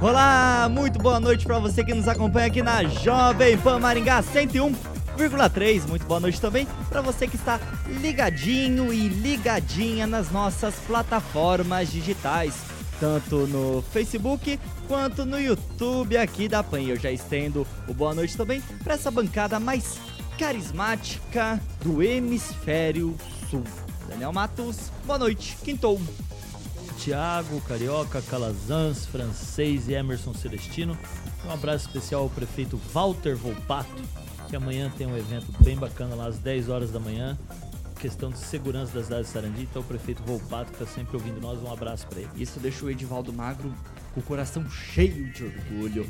Olá, muito boa noite para você que nos acompanha aqui na Jovem Pan Maringá 101,3. Muito boa noite também para você que está ligadinho e ligadinha nas nossas plataformas digitais, tanto no Facebook quanto no YouTube aqui da Pan. Eu já estendo o boa noite também para essa bancada mais carismática do hemisfério sul. Daniel Matos, boa noite, quintou. Tiago, Carioca, Calazans, Francês e Emerson Celestino. Um abraço especial ao prefeito Walter Volpato, que amanhã tem um evento bem bacana lá às 10 horas da manhã. Questão de segurança da cidade de Sarandi. Então, o prefeito Volpato, está sempre ouvindo nós, um abraço para ele. Isso deixa o Edivaldo Magro com o coração cheio de orgulho.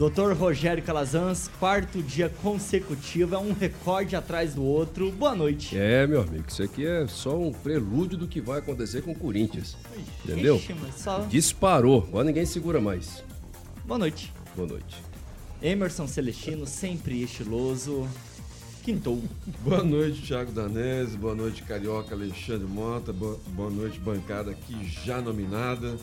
Doutor Rogério Calazans, quarto dia consecutivo, é um recorde atrás do outro. Boa noite. É, meu amigo, isso aqui é só um prelúdio do que vai acontecer com o Corinthians. Entendeu? Ixi, só... Disparou, agora ninguém segura mais. Boa noite. Boa noite. Emerson Celestino, sempre estiloso. Quintou. Boa noite, Thiago Danese. Boa noite, Carioca Alexandre Mota. Boa, boa noite, bancada aqui já nominada.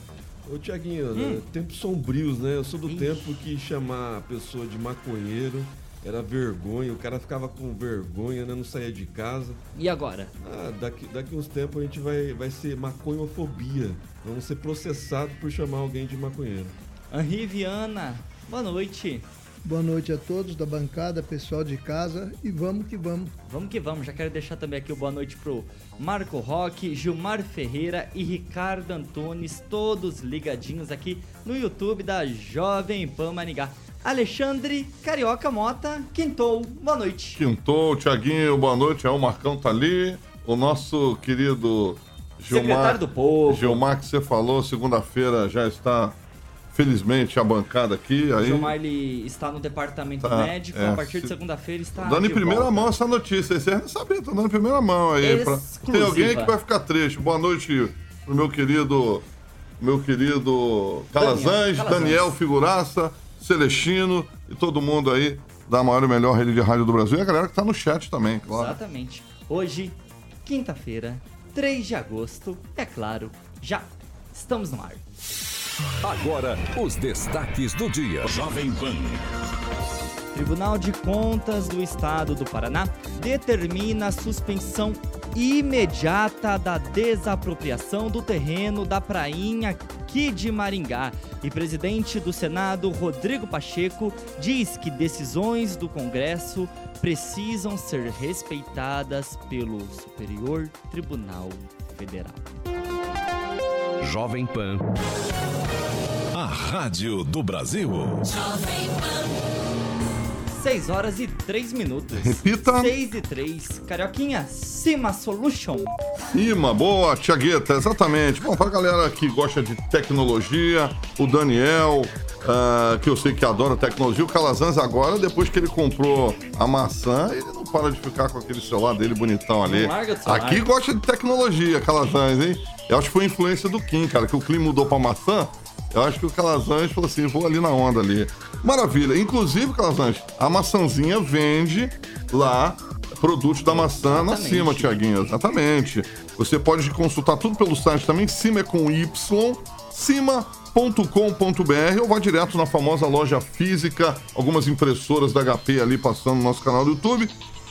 Ô, Tiaguinho, né? tempos sombrios, né? Eu sou do Ixi. tempo que chamar a pessoa de maconheiro era vergonha, o cara ficava com vergonha, né? Não saía de casa. E agora? Ah, daqui, daqui uns tempos a gente vai, vai ser maconhofobia. Vamos ser processados por chamar alguém de maconheiro. Henri Viana, boa noite. Boa noite a todos da bancada, pessoal de casa e vamos que vamos. Vamos que vamos, já quero deixar também aqui o boa noite pro Marco Roque, Gilmar Ferreira e Ricardo Antunes, todos ligadinhos aqui no YouTube da Jovem Pan Maringá. Alexandre Carioca Mota, quintou, boa noite. Quintou, Tiaguinho, boa noite. É, o Marcão tá ali. O nosso querido Secretário Gilmar, do Povo. Gilmar que você falou, segunda-feira já está, felizmente, a bancada aqui. Aí, Gilmar ele está no departamento Tá, médico, é, a partir de se- segunda-feira está dando em primeira volta. mão essa notícia. aí Vocês não sabem, tá dando em primeira mão aí. pra-. Tem alguém que vai ficar triste. Boa noite pro meu querido, meu querido Calazans, Calazans. Daniel Figuraça, Celestino e todo mundo aí da maior e melhor rede de rádio do Brasil. E a galera que tá no chat também, claro. Exatamente. Hoje, quinta-feira, 3 de agosto, é claro, já estamos no ar. Agora, os destaques do dia. Jovem Pan. Tribunal de Contas do Estado do Paraná determina a suspensão imediata da desapropriação do terreno da prainha aqui de Maringá. E presidente do Senado, Rodrigo Pacheco, diz que decisões do Congresso precisam ser respeitadas pelo Superior Tribunal Federal. Jovem Pan. A rádio do Brasil. 6 horas e 3 minutos. Repita. 6 e 3. Carioquinha, Cima Solution. Ima, boa, Tiagueta, exatamente. Bom, pra galera que gosta de tecnologia, o Daniel, ah, que eu sei que adora tecnologia, o Calazans agora, depois que ele comprou a maçã, ele não para de ficar com aquele celular dele bonitão ali. Aqui gosta de tecnologia, Calazans, hein? Eu acho que foi influência do Kim, cara, que o clima mudou pra maçã. Eu acho que o Calazans falou assim, vou ali na onda ali. Maravilha. Inclusive, Calazans, a maçãzinha vende lá produtos da maçã na Exatamente. cima, Tiaguinho. Exatamente. Você pode consultar tudo pelo site também, cima é com Y, cima.com.br ou vá direto na famosa loja física, algumas impressoras da HP ali passando no nosso canal do YouTube.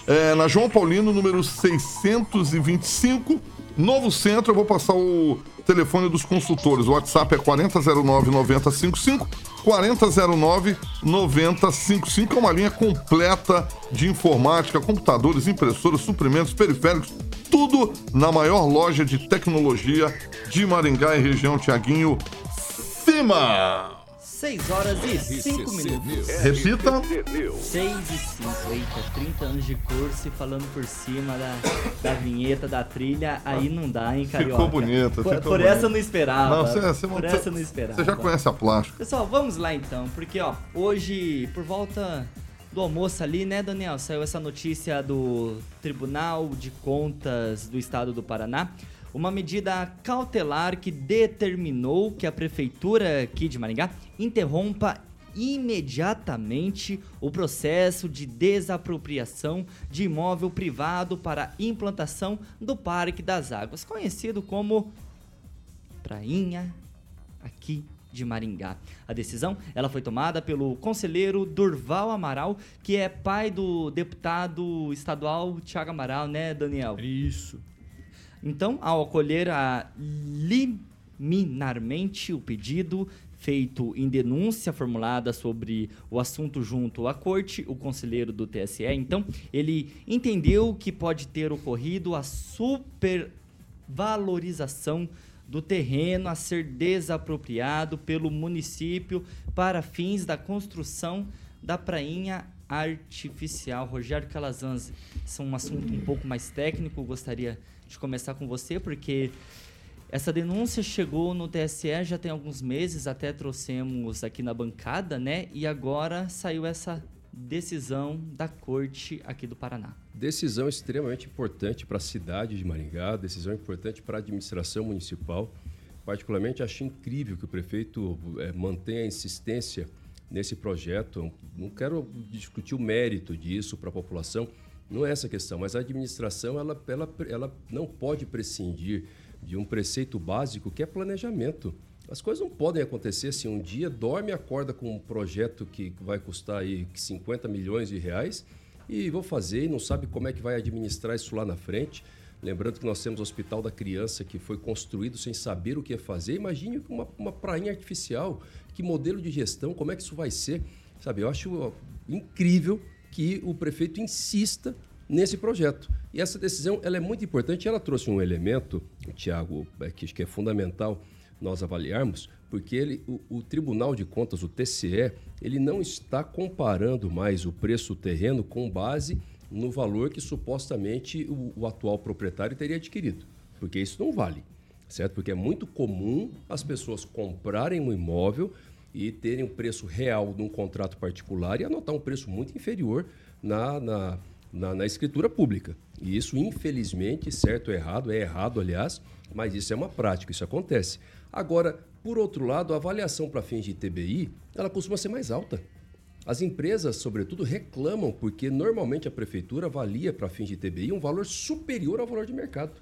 É, na João Paulino, número 625, Novo Centro. Eu vou passar o telefone dos consultores. O WhatsApp é 4009-9055. 4009-9055 é uma linha completa de informática, computadores, impressoras, suprimentos, periféricos, tudo na maior loja de tecnologia de Maringá e região Tiaguinho. Cima! 6 horas e 5 minutos. Repita. 6 e 5. Eita, 30 anos de curso e falando por cima da, da vinheta, da trilha, aí não dá, hein, Carioca? Ficou bonito. Por, ficou por bonito. essa eu não esperava. Não, você, você, por você- essa eu não esperava. Você já conhece a plástica. Pessoal, vamos lá então, porque ó, hoje, por volta do almoço ali, né, Daniel, saiu essa notícia do Tribunal de Contas do Estado do Paraná. Uma medida cautelar que determinou que a prefeitura aqui de Maringá interrompa imediatamente o processo de desapropriação de imóvel privado para implantação do Parque das Águas, conhecido como Prainha aqui de Maringá. A decisão, ela foi tomada pelo conselheiro Durval Amaral, que é pai do deputado estadual Tiago Amaral, né, Daniel? Isso. Então, ao acolher a liminarmente o pedido feito em denúncia formulada sobre o assunto junto à corte, o conselheiro do TSE, então, ele entendeu que pode ter ocorrido a supervalorização do terreno a ser desapropriado pelo município para fins da construção da prainha artificial. Rogério Calazans, isso é um assunto um pouco mais técnico, gostaria de começar com você, porque essa denúncia chegou no TSE já tem alguns meses, até trouxemos aqui na bancada, né? E agora saiu essa decisão da corte aqui do Paraná. Decisão extremamente importante para a cidade de Maringá, decisão importante para a administração municipal. Particularmente, acho incrível que o prefeito eh, mantenha a insistência nesse projeto. Não quero discutir o mérito disso para a população, não é essa a questão, mas a administração ela, ela, ela não pode prescindir de um preceito básico que é planejamento. As coisas não podem acontecer assim, um dia dorme e acorda com um projeto que vai custar aí 50 milhões de reais e vou fazer e não sabe como é que vai administrar isso lá na frente. Lembrando que nós temos o Hospital da Criança que foi construído sem saber o que fazer. Imagine uma, uma prainha artificial, que modelo de gestão, como é que isso vai ser? Sabe, eu acho incrível que o prefeito insista nesse projeto. E essa decisão ela é muito importante. Ela trouxe um elemento, Tiago, é, que acho que é fundamental nós avaliarmos, porque ele, o, o Tribunal de Contas, o TCE, ele não está comparando mais o preço do terreno com base no valor que supostamente o, o atual proprietário teria adquirido, porque isso não vale, certo? Porque é muito comum as pessoas comprarem um imóvel e terem um preço real num contrato particular e anotar um preço muito inferior na, na, na, na escritura pública. E isso, infelizmente, certo ou errado, é errado, aliás, mas isso é uma prática, isso acontece. Agora, por outro lado, a avaliação para fins de ITBI, ela costuma ser mais alta. As empresas, sobretudo, reclamam porque normalmente a prefeitura avalia para fins de ITBI um valor superior ao valor de mercado.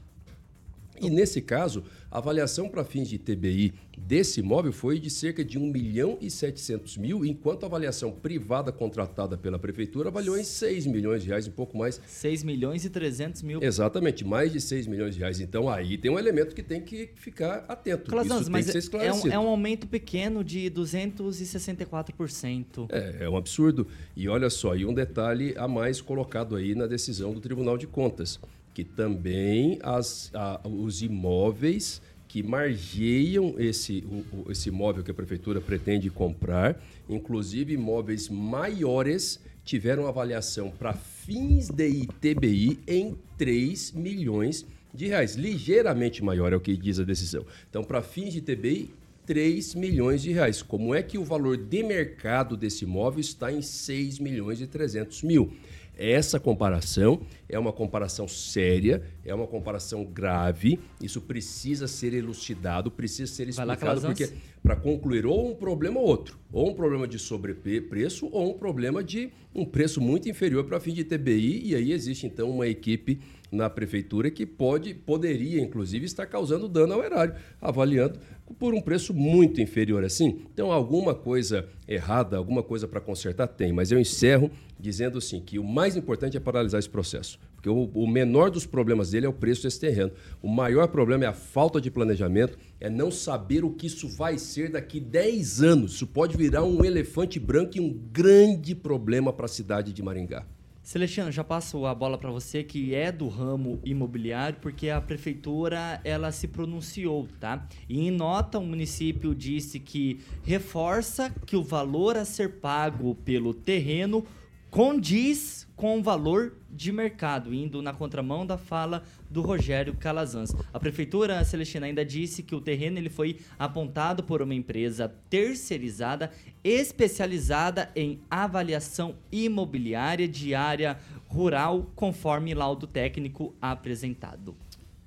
E nesse caso, a avaliação para fins de ITBI desse imóvel foi de cerca de 1 milhão e 700 mil, enquanto a avaliação privada contratada pela prefeitura avaliou em 6 milhões de reais, um pouco mais. 6 milhões e 300 mil. Exatamente, mais de 6 milhões de reais. Então aí tem um elemento que tem que ficar atento. Calazans, Isso mas tem que ser é, um, esclarecido. é um aumento pequeno de 264%. É, é um absurdo. E olha só, e um detalhe a mais colocado aí na decisão do Tribunal de Contas, que também as, a- os imóveis que margeiam esse, o- esse imóvel que a prefeitura pretende comprar, inclusive imóveis maiores, tiveram avaliação para fins de ITBI em 3 milhões de reais. Ligeiramente maior é o que diz a decisão. Então, para fins de ITBI, 3 milhões de reais. Como é que o valor de mercado desse imóvel está em 6 milhões e 300 mil? Essa comparação é uma comparação séria, é uma comparação grave. Isso precisa ser elucidado, precisa ser explicado, porque para concluir ou um problema ou outro, ou um problema de sobrepreço ou um problema de um preço muito inferior para fim de TBI, e aí existe então uma equipe na prefeitura que pode, poderia inclusive estar causando dano ao erário, avaliando por um preço muito inferior assim. Então alguma coisa errada, alguma coisa para consertar tem, mas eu encerro dizendo assim que o mais importante é paralisar esse processo, porque o, o menor dos problemas dele é o preço desse terreno. O maior problema é a falta de planejamento, é não saber o que isso vai ser daqui 10 anos. Isso pode virar um elefante branco e um grande problema para a cidade de Maringá. Celestino, já passo a bola para você que é do ramo imobiliário, porque a prefeitura ela se pronunciou, tá? E em nota o município disse que reforça que o valor a ser pago pelo terreno condiz com o valor de mercado, indo na contramão da fala do Rogério Calazans. A prefeitura celestina ainda disse que o terreno ele foi apontado por uma empresa terceirizada especializada em avaliação imobiliária de área rural, conforme laudo técnico apresentado.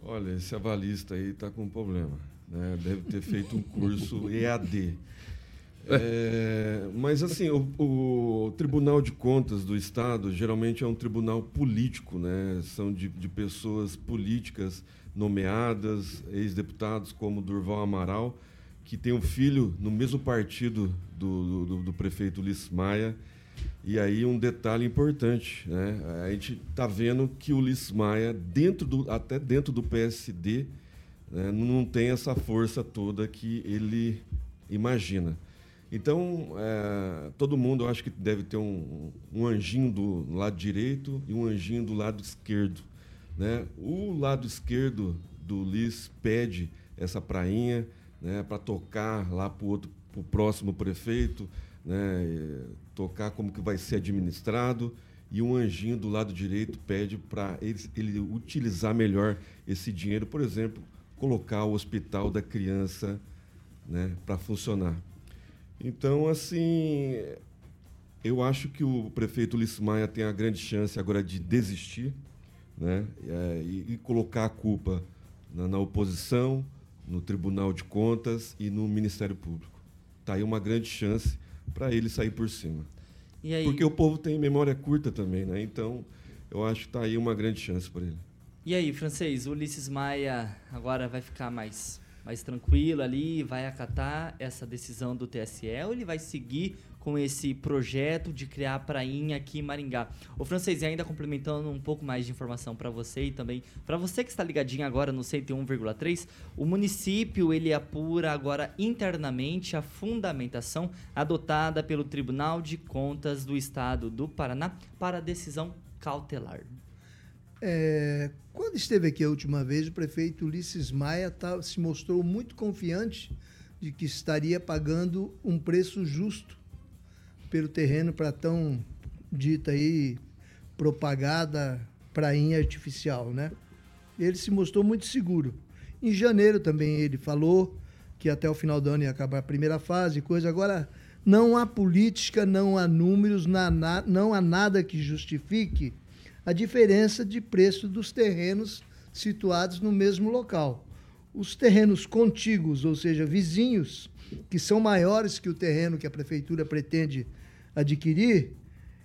Olha, esse avalista aí está com um problema. Né? Deve ter feito um curso EAD. É, mas assim, o, o, Tribunal de Contas do Estado geralmente é um tribunal político, né? São de, de pessoas políticas nomeadas, ex-deputados como Durval Amaral, que tem um filho no mesmo partido do, do, do prefeito Ulisses Maia. E aí um detalhe importante, né? A gente está vendo que o Ulisses Maia, dentro do, até dentro do PSD, né, não tem essa força toda que ele imagina. Então, é, todo mundo eu acho que deve ter um, um, anjinho do lado direito e um anjinho do lado esquerdo. Né? O lado esquerdo do Liz pede essa prainha né, para tocar lá para o próximo prefeito, né, tocar como que vai ser administrado. E um anjinho do lado direito pede para ele, ele utilizar melhor esse dinheiro, por exemplo, colocar o hospital da criança né, para funcionar. Então, assim, eu acho que o prefeito Ulisses Maia tem a grande chance agora de desistir né? É, e, e, colocar a culpa na, na, oposição, no Tribunal de Contas e no Ministério Público. Está aí uma grande chance para ele sair por cima. Porque o povo tem memória curta também, né? Então, eu acho que está aí uma grande chance para ele. E aí, francês, o Ulisses Maia agora vai ficar mais mais tranquilo ali, vai acatar essa decisão do TSE ou ele vai seguir com esse projeto de criar a prainha aqui em Maringá? O francês, ainda complementando um pouco mais de informação para você e também para você que está ligadinho agora no 101,3, o município ele apura agora internamente a fundamentação adotada pelo Tribunal de Contas do Estado do Paraná para a decisão cautelar. É, quando esteve aqui a última vez, o prefeito Ulisses Maia tá, se mostrou muito confiante de que estaria pagando um preço justo pelo terreno para tão dita aí propagada prainha artificial, né? Ele se mostrou muito seguro. Em janeiro também ele falou que até o final do ano ia acabar a primeira fase, coisa. Agora, não há política, não há números, não há nada que justifique a diferença de preço dos terrenos situados no mesmo local. Os terrenos contíguos, ou seja, vizinhos, que são maiores que o terreno que a prefeitura pretende adquirir,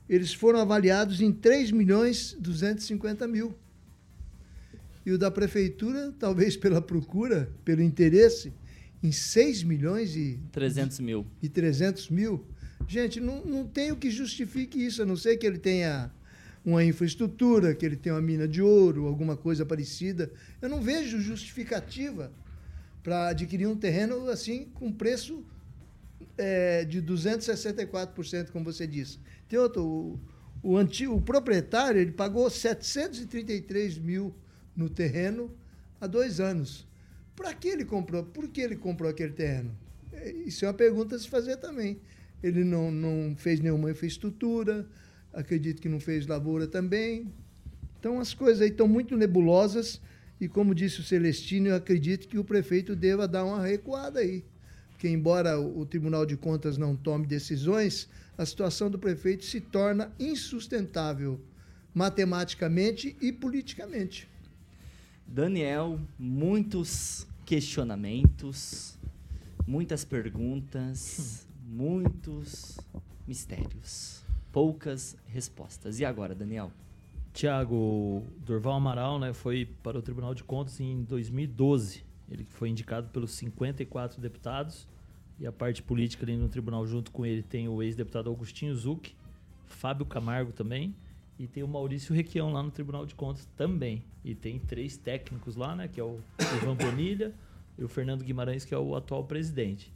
eles foram avaliados em 3 milhões 250 mil. E o da prefeitura, talvez pela procura, pelo interesse, em 6 milhões e 300 mil. E 300 mil. Gente, não, não tem o que justifique isso, a não ser que ele tenha uma infraestrutura, que ele tem uma mina de ouro, alguma coisa parecida. Eu não vejo justificativa para adquirir um terreno assim com preço é, de 264%, como você disse. Tem outro, o, o, antigo, o proprietário ele pagou 733 mil no terreno há dois anos. Para que ele comprou? Por que ele comprou aquele terreno? É, isso é uma pergunta a se fazer também. Ele não, não fez nenhuma infraestrutura, acredito que não fez lavoura também. Então as coisas aí estão muito nebulosas e como disse o Celestino, eu acredito que o prefeito deva dar uma recuada aí. Porque embora o Tribunal de Contas não tome decisões, a situação do prefeito se torna insustentável matematicamente e politicamente. Daniel, muitos questionamentos, muitas perguntas, muitos mistérios poucas respostas. E agora, Daniel? Tiago Dorval Amaral né, foi para o Tribunal de Contas em 2012. Ele foi indicado pelos 54 deputados e a parte política ali no tribunal junto com ele tem o ex-deputado Augustinho Zuc, Fábio Camargo também e tem o Maurício Requião lá no Tribunal de Contas também. E tem três técnicos lá, né, que é o Ivan Bonilha e o Fernando Guimarães, que é o atual presidente.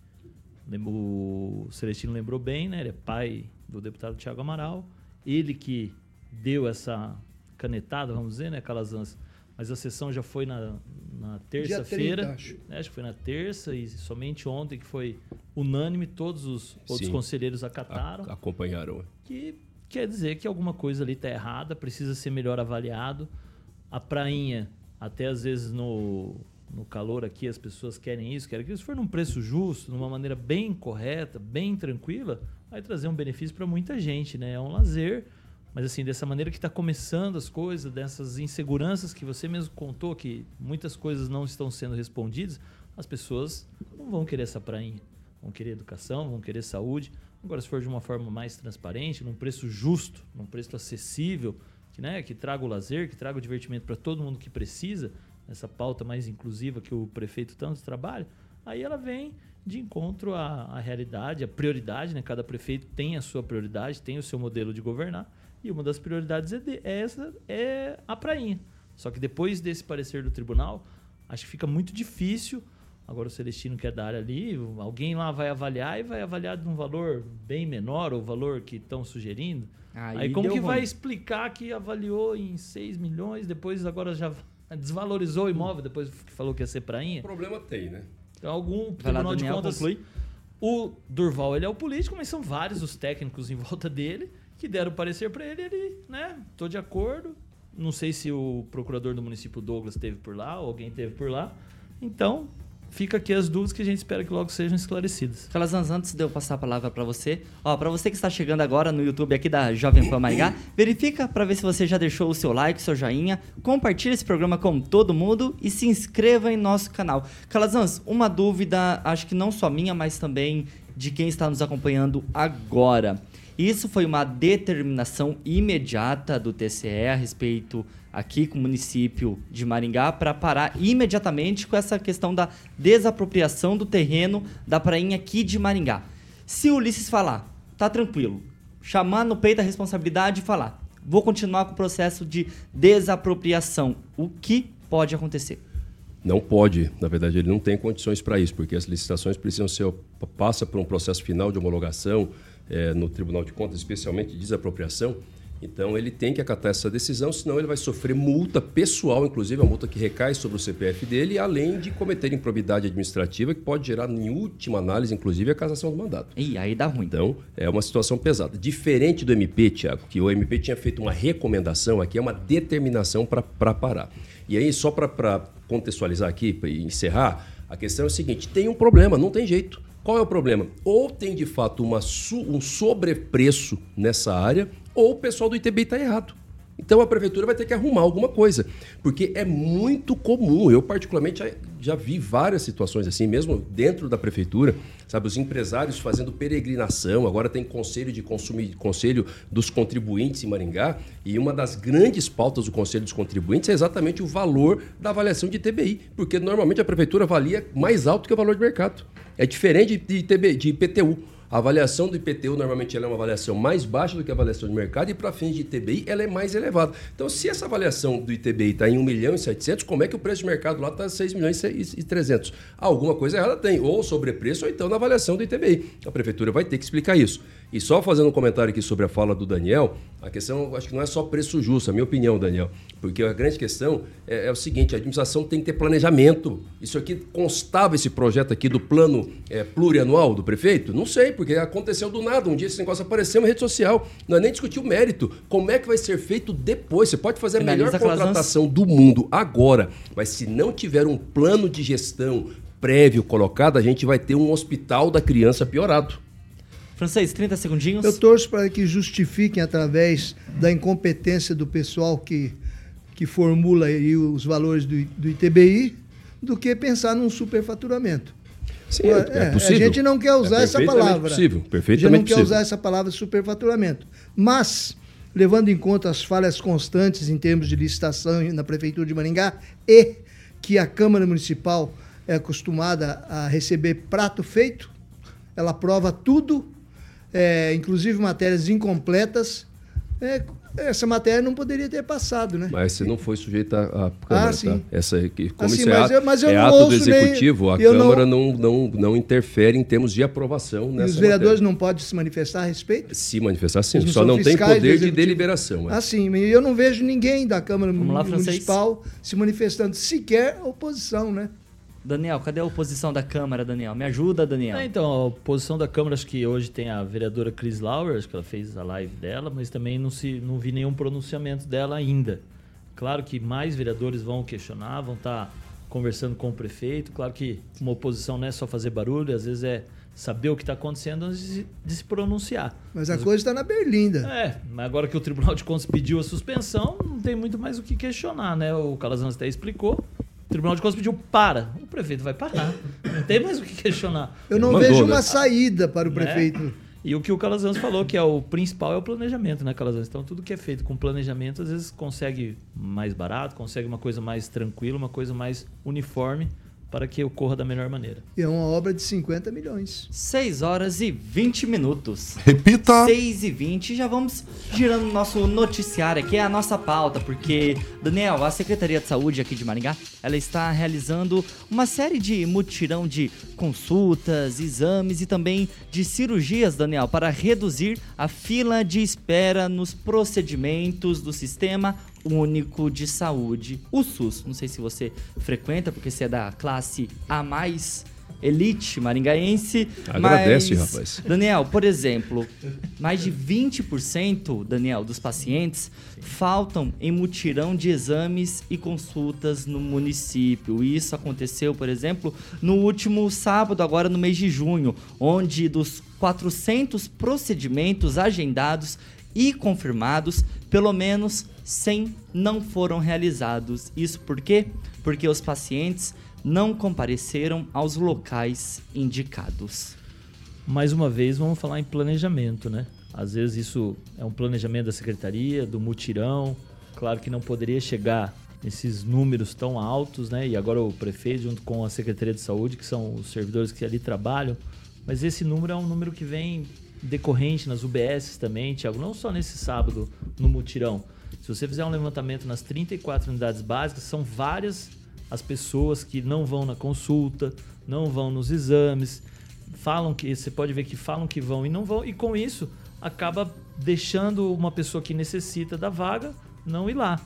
O Celestino lembrou bem, né? Ele é pai do deputado Tiago Amaral. Ele que deu essa canetada, vamos dizer, né, Calazans? Mas a sessão já foi na, na terça-feira. acho. Né, acho que foi na terça e somente ontem que foi unânime, todos os outros Sim. conselheiros acataram. A- acompanharam. que quer dizer que alguma coisa ali está errada, precisa ser melhor avaliado. A prainha, até às vezes no, no calor aqui, as pessoas querem isso, querem aquilo. Se for num preço justo, numa maneira bem correta, bem tranquila, vai trazer um benefício para muita gente, né? É um lazer, mas assim, dessa maneira que está começando as coisas, dessas inseguranças que você mesmo contou, que muitas coisas não estão sendo respondidas, as pessoas não vão querer essa prainha. Vão querer educação, vão querer saúde. Agora, se for de uma forma mais transparente, num preço justo, num preço acessível, que, né, que traga o lazer, que traga o divertimento para todo mundo que precisa, essa pauta mais inclusiva que o prefeito tanto trabalha, aí ela vem de encontro à, à realidade, à prioridade, né? Cada prefeito tem a sua prioridade, tem o seu modelo de governar, e uma das prioridades é, de- é essa, é a prainha. Só que depois desse parecer do tribunal, acho que fica muito difícil. Agora o Celestino que é da área ali, alguém lá vai avaliar e vai avaliar de um valor bem menor, ou o valor que estão sugerindo. Aí Aí, como que vai ruim. explicar que avaliou em 6 milhões, depois agora já desvalorizou o imóvel, depois que falou que ia ser prainha? O problema tem, né? Então, algum Vai lá, tribunal de Daniel, contas. conclui. O Durval, ele é o político, mas são vários os técnicos em volta dele que deram parecer para ele, ele, né? Tô de acordo. Não sei se o procurador do município Douglas esteve por lá ou alguém esteve por lá. Então, fica aqui as dúvidas que a gente espera que logo sejam esclarecidas. Calazans, antes de eu passar a palavra para você, ó, para você que está chegando agora no YouTube aqui da Jovem Pan Maringá, verifica para ver se você já deixou o seu like, seu joinha, compartilha esse programa com todo mundo e se inscreva em nosso canal. Calazans, uma dúvida, acho que não só minha, mas também de quem está nos acompanhando agora. Isso foi uma determinação imediata do TCE a respeito aqui com o município de Maringá para parar imediatamente com essa questão da desapropriação do terreno da prainha aqui de Maringá. Se o Ulisses falar, tá tranquilo, chamar no peito a responsabilidade e falar, vou continuar com o processo de desapropriação, o que pode acontecer? Não pode, na verdade, ele não tem condições para isso, porque as licitações precisam ser passa por um processo final de homologação eh, no Tribunal de Contas, especialmente de desapropriação. Então ele tem que acatar essa decisão, senão ele vai sofrer multa pessoal, inclusive a multa que recai sobre o CPF dele, além de cometer improbidade administrativa que pode gerar, em última análise, inclusive, a cassação do mandato. E aí dá ruim. Então, é uma situação pesada. Diferente do MP, Tiago, que o MP tinha feito uma recomendação, aqui é uma determinação para parar. E aí, só para contextualizar aqui e encerrar, a questão é o seguinte: tem um problema, não tem jeito. Qual é o problema? Ou tem de fato uma um sobrepreço nessa área, ou o pessoal do ITBI está errado. Então a prefeitura vai ter que arrumar alguma coisa, porque é muito comum. Eu, particularmente, já, já vi várias situações assim, mesmo dentro da prefeitura, sabe? Os empresários fazendo peregrinação, agora tem conselho de consumir, conselho dos contribuintes em Maringá, e uma das grandes pautas do conselho dos contribuintes é exatamente o valor da avaliação de TBI, porque normalmente a prefeitura avalia mais alto que o valor de mercado. É diferente de, TB, de IPTU. A avaliação do IPTU normalmente ela é uma avaliação mais baixa do que a avaliação de mercado e para fins de ITBI ela é mais elevada. Então, se essa avaliação do ITBI está em 1 milhão e 700, como é que o preço de mercado lá está 6 milhões e 300? Alguma coisa errada tem, ou sobrepreço ou então na avaliação do ITBI. A prefeitura vai ter que explicar isso. E só fazendo um comentário aqui sobre a fala do Daniel, a questão acho que não é só preço justo, a minha opinião, Daniel. Porque a grande questão é, é o seguinte: a administração tem que ter planejamento. Isso aqui constava esse projeto aqui do plano é, plurianual do prefeito? Não sei, porque aconteceu do nada. Um dia esse negócio apareceu na rede social. Não é nem discutir o mérito. Como é que vai ser feito depois? Você pode fazer a melhor Finaliza, contratação do mundo agora, mas se não tiver um plano de gestão prévio colocado, a gente vai ter um hospital da criança piorado. Francês, 30 segundinhos. Eu torço para que justifiquem através da incompetência do pessoal que, que formula aí os valores do, do ITBI do que pensar num superfaturamento. Sim, é, é possível. A gente não quer usar é essa perfeitamente palavra. Possível, a gente perfeitamente não quer possível. usar essa palavra superfaturamento. Mas, levando em conta as falhas constantes em termos de licitação na Prefeitura de Maringá e que a Câmara Municipal é acostumada a receber prato feito, ela aprova tudo, é, inclusive matérias incompletas. É, essa matéria não poderia ter passado, né? Mas você não foi sujeito à à Câmara, Ah, sim. tá? Essa, aqui, como Assim, isso é mas ato, eu- mas eu é ato do ouço nem- Executivo, a eu não- Câmara não... Não, não, interfere em termos de aprovação E nessa os vereadores matéria. não podem se manifestar a respeito? Se manifestar, sim. Eles Só não tem poder de Executivo? deliberação. é. Assim, e eu não vejo ninguém da Câmara lá, francês. Municipal se manifestando, sequer oposição, né? Daniel, cadê a oposição da Câmara, Daniel? Me ajuda, Daniel. É, então, a posição da Câmara, acho que hoje tem a vereadora Cris Lauer, acho que ela fez a live dela, mas também não, se, não vi nenhum pronunciamento dela ainda. Claro que mais vereadores vão questionar, vão estar conversando com o prefeito. Claro que uma oposição não é só fazer barulho, às vezes é saber o que está acontecendo antes de, se- de se pronunciar. Mas a coisa está na berlinda. É, mas agora que o Tribunal de Contas pediu a suspensão, não tem muito mais o que questionar, né? O Calazans até explicou. O Tribunal de Contas pediu para. O prefeito vai parar. Não tem mais o que questionar. Eu não Mandou, vejo né? uma saída para o Né? prefeito. E o que o Calazans falou, que é o principal, é o planejamento, né, Calazans? Então, tudo que é feito com planejamento, às vezes consegue mais barato, consegue uma coisa mais tranquila, uma coisa mais uniforme, para que ocorra da melhor maneira. E é uma obra de 50 milhões. 6 horas e 20 minutos. Repita. 6 e 20, já vamos girando o nosso noticiário aqui, é a nossa pauta, porque, Daniel, a Secretaria de Saúde aqui de Maringá, ela está realizando uma série de mutirão de consultas, exames e também de cirurgias, Daniel, para reduzir a fila de espera nos procedimentos do Sistema Único de Saúde, o SUS. Não sei se você frequenta, porque você é da classe A+, elite maringaense, Agradece, mas... rapaz. Daniel, por exemplo, mais de 20%, Daniel, dos pacientes faltam em mutirão de exames e consultas no município. Isso aconteceu, por exemplo, no último sábado, agora no mês de junho, onde dos 400 procedimentos agendados e confirmados, pelo menos 100 não foram realizados. Isso por quê? Porque os pacientes não compareceram aos locais indicados. Mais uma vez, vamos falar em planejamento, né? Às vezes isso é um planejamento da secretaria, do mutirão. Claro que não poderia chegar nesses números tão altos, né? E agora o prefeito, junto com a Secretaria de Saúde, que são os servidores que ali trabalham. Mas esse número é um número que vem decorrente nas UBSs também, Tiago, não só nesse sábado no mutirão. Se você fizer um levantamento nas 34 unidades básicas, são várias as pessoas que não vão na consulta, não vão nos exames, falam que você pode ver que falam que vão e não vão e com isso acaba deixando uma pessoa que necessita da vaga não ir lá.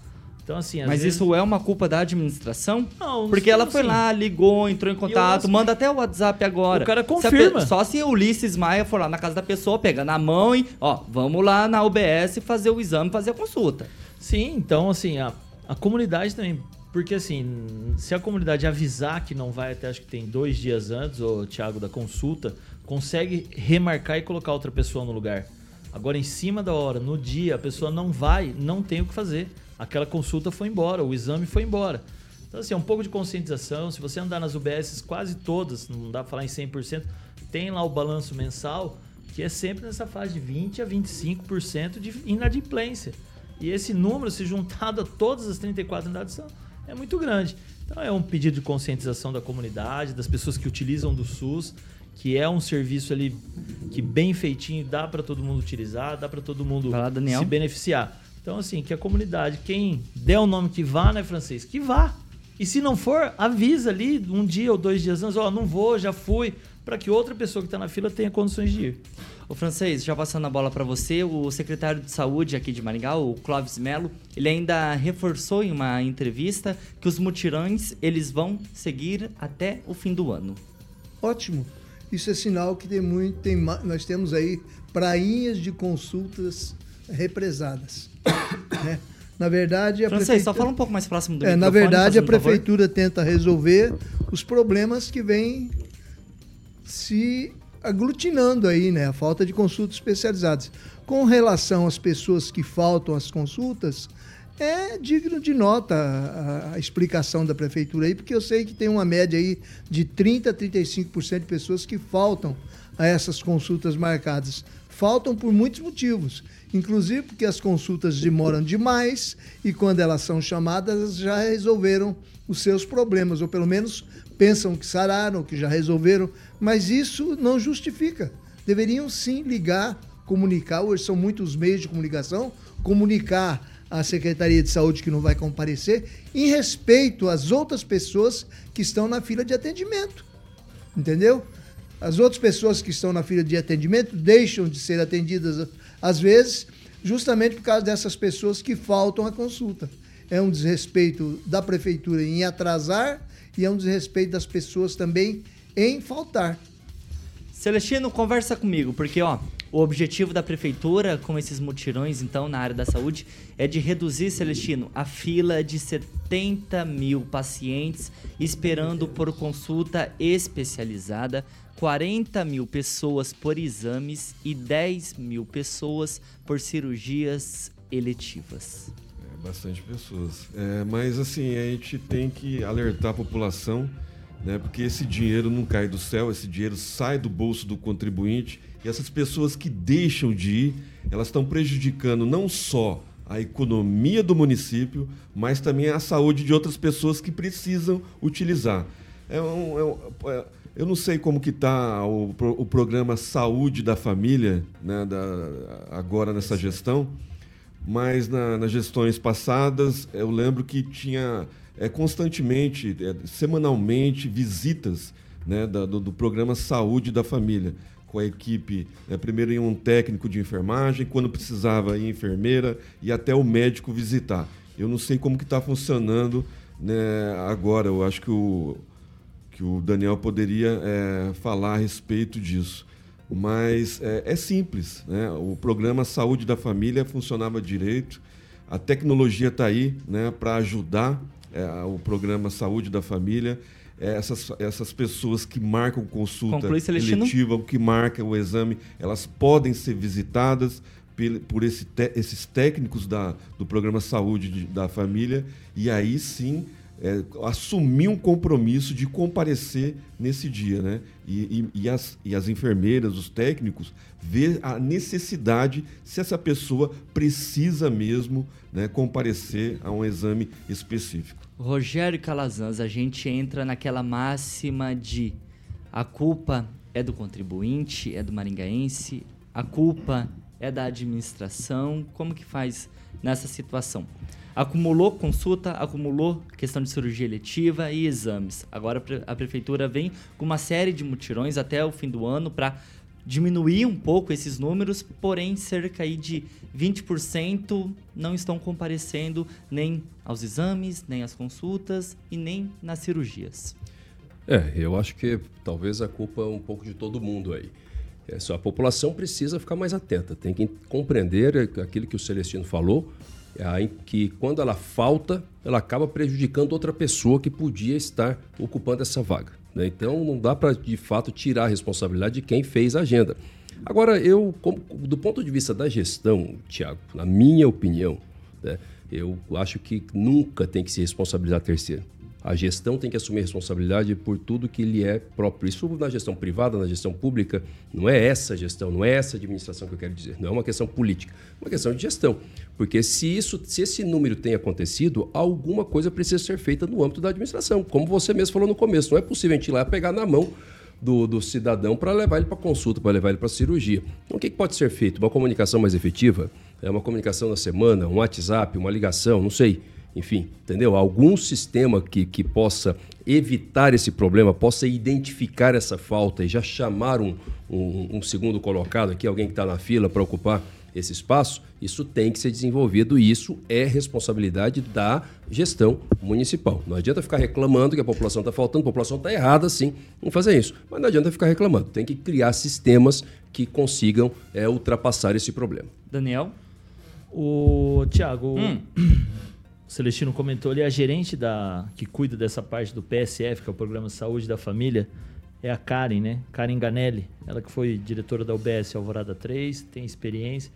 Então assim, Mas vezes... isso é uma culpa da administração? Não, Porque ela foi sim. lá, ligou, entrou em contato, manda até o WhatsApp agora. O cara Se confirma. pe- só se Ulisses Maia for lá na casa da pessoa, pega na mão e, ó, vamos lá na UBS fazer o exame, fazer a consulta. Sim, então assim, a, a comunidade também. Porque assim, se a comunidade avisar que não vai até acho que tem dois dias antes, o Thiago, da consulta, consegue remarcar e colocar outra pessoa no lugar. Agora, em cima da hora, no dia, a pessoa não vai, não tem o que fazer. Aquela consulta foi embora, o exame foi embora. Então, assim, é um pouco de conscientização. Se você andar nas UBSs, quase todas, não dá pra falar em 100%, tem lá o balanço mensal, que é sempre nessa fase de 20% a 25% de inadimplência. E esse número, se juntado a todas as 34 unidades, são- é muito grande. Então é um pedido de conscientização da comunidade, das pessoas que utilizam do SUS, que é um serviço ali que bem feitinho, dá para todo mundo utilizar, dá para todo mundo Daniel. se beneficiar. Então assim, que a comunidade, quem der o nome que vá, né, francês? Que vá. E se não for, avisa ali um dia ou dois dias antes, ó, não vou, já fui, para que outra pessoa que está na fila tenha condições de ir. Ô francês, já passando a bola para você, o secretário de saúde aqui de Maringá, o Clóvis Melo, ele ainda reforçou em uma entrevista que os mutirões eles vão seguir até o fim do ano. Ótimo. Isso é sinal que tem muito, tem, nós temos aí prainhas de consultas represadas. Né? Na verdade, a Francês, só prefeitura- fala um pouco mais próximo do É, na verdade, a fazendo favor. prefeitura tenta resolver os problemas que vêm se aglutinando aí, né? A falta de consultas especializadas. Com relação às pessoas que faltam às consultas, é digno de nota a, a explicação da prefeitura aí, porque eu sei que tem uma média aí de 30 a 35% de pessoas que faltam a essas consultas marcadas. Faltam por muitos motivos, inclusive porque as consultas demoram demais e quando elas são chamadas já resolveram os seus problemas, ou pelo menos pensam que sararam, que já resolveram, mas isso não justifica. Deveriam sim ligar, comunicar, hoje são muitos meios de comunicação, comunicar à Secretaria de Saúde que não vai comparecer, em respeito às outras pessoas que estão na fila de atendimento. Entendeu? As outras pessoas que estão na fila de atendimento deixam de ser atendidas às vezes, justamente por causa dessas pessoas que faltam à consulta. É um desrespeito da prefeitura em atrasar e é um desrespeito das pessoas também em faltar. Celestino, conversa comigo, porque ó, o objetivo da prefeitura com esses mutirões, então, na área da saúde, é de reduzir, Celestino, a fila de 70 mil pacientes esperando por consulta especializada, 40 mil pessoas por exames e 10 mil pessoas por cirurgias eletivas. É, bastante pessoas. É, mas, assim, a gente tem que alertar a população, né, porque esse dinheiro não cai do céu, esse dinheiro sai do bolso do contribuinte e essas pessoas que deixam de ir, elas estão prejudicando não só a economia do município, mas também a saúde de outras pessoas que precisam utilizar. É um, é um, é, eu não sei como que está o, o, programa Saúde da Família né, da, agora nessa gestão, mas na, nas gestões passadas eu lembro que tinha é, constantemente, é, semanalmente, visitas né, da, do, do programa Saúde da Família com a equipe, né, primeiro em um técnico de enfermagem, quando precisava ir enfermeira e até o médico visitar. Eu não sei como que está funcionando né, agora. Eu acho que o, que o Daniel poderia é, falar a respeito disso. Mas é, é simples. Né? O programa Saúde da Família funcionava direito. A tecnologia está aí né, para ajudar é, o programa Saúde da Família. É, essas, essas pessoas que marcam consulta Conclui, eletiva, que marcam o exame, elas podem ser visitadas por esse esses técnicos da, do programa Saúde de, da Família e aí sim é, assumir um compromisso de comparecer nesse dia, né? E, e, e, as, e as enfermeiras, os técnicos, ver a necessidade se essa pessoa precisa mesmo né, comparecer a um exame específico. Rogério Calazans, a gente entra naquela máxima de a culpa é do contribuinte, é do maringaense, a culpa é da administração. Como que faz nessa situação? Acumulou consulta, acumulou questão de cirurgia eletiva e exames. Agora a prefeitura vem com uma série de mutirões até o fim do ano para diminuir um pouco esses números, porém cerca aí de 20% não estão comparecendo nem aos exames, nem às consultas e nem nas cirurgias. É, eu acho que talvez a culpa é um pouco de todo mundo aí. É só a população precisa ficar mais atenta, tem que compreender aquilo que o Celestino falou, que quando ela falta, ela acaba prejudicando outra pessoa que podia estar ocupando essa vaga. Né? Então não dá para de fato tirar a responsabilidade de quem fez a agenda. Agora, eu, como, do ponto de vista da gestão, Tiago, na minha opinião, né, eu acho que nunca tem que se responsabilizar terceiro. A gestão tem que assumir responsabilidade por tudo que lhe é próprio. Isso na gestão privada, na gestão pública, não é essa gestão, não é essa administração que eu quero dizer. Não é uma questão política, é uma questão de gestão. Porque se isso, se esse número tem acontecido, alguma coisa precisa ser feita no âmbito da administração. Como você mesmo falou no começo, não é possível a gente ir lá pegar na mão do, do cidadão para levar ele para consulta, para levar ele para cirurgia. Então, o que, que pode ser feito? Uma comunicação mais efetiva? É uma comunicação na semana, um WhatsApp, uma ligação, não sei enfim, entendeu? Algum sistema que, que possa evitar esse problema, possa identificar essa falta e já chamar um, um, um segundo colocado aqui, alguém que está na fila para ocupar esse espaço, isso tem que ser desenvolvido e isso é responsabilidade da gestão municipal. Não adianta ficar reclamando que a população está faltando, a população está errada sim em fazer isso, mas não adianta ficar reclamando, tem que criar sistemas que consigam é, ultrapassar esse problema. Daniel? O Tiago, hum. o Celestino comentou ali, a gerente da, que cuida dessa parte do PSF, que é o Programa Saúde da Família, é a Karen, né? Karen Ganelli. Ela que foi diretora da UBS Alvorada 3, tem experiência.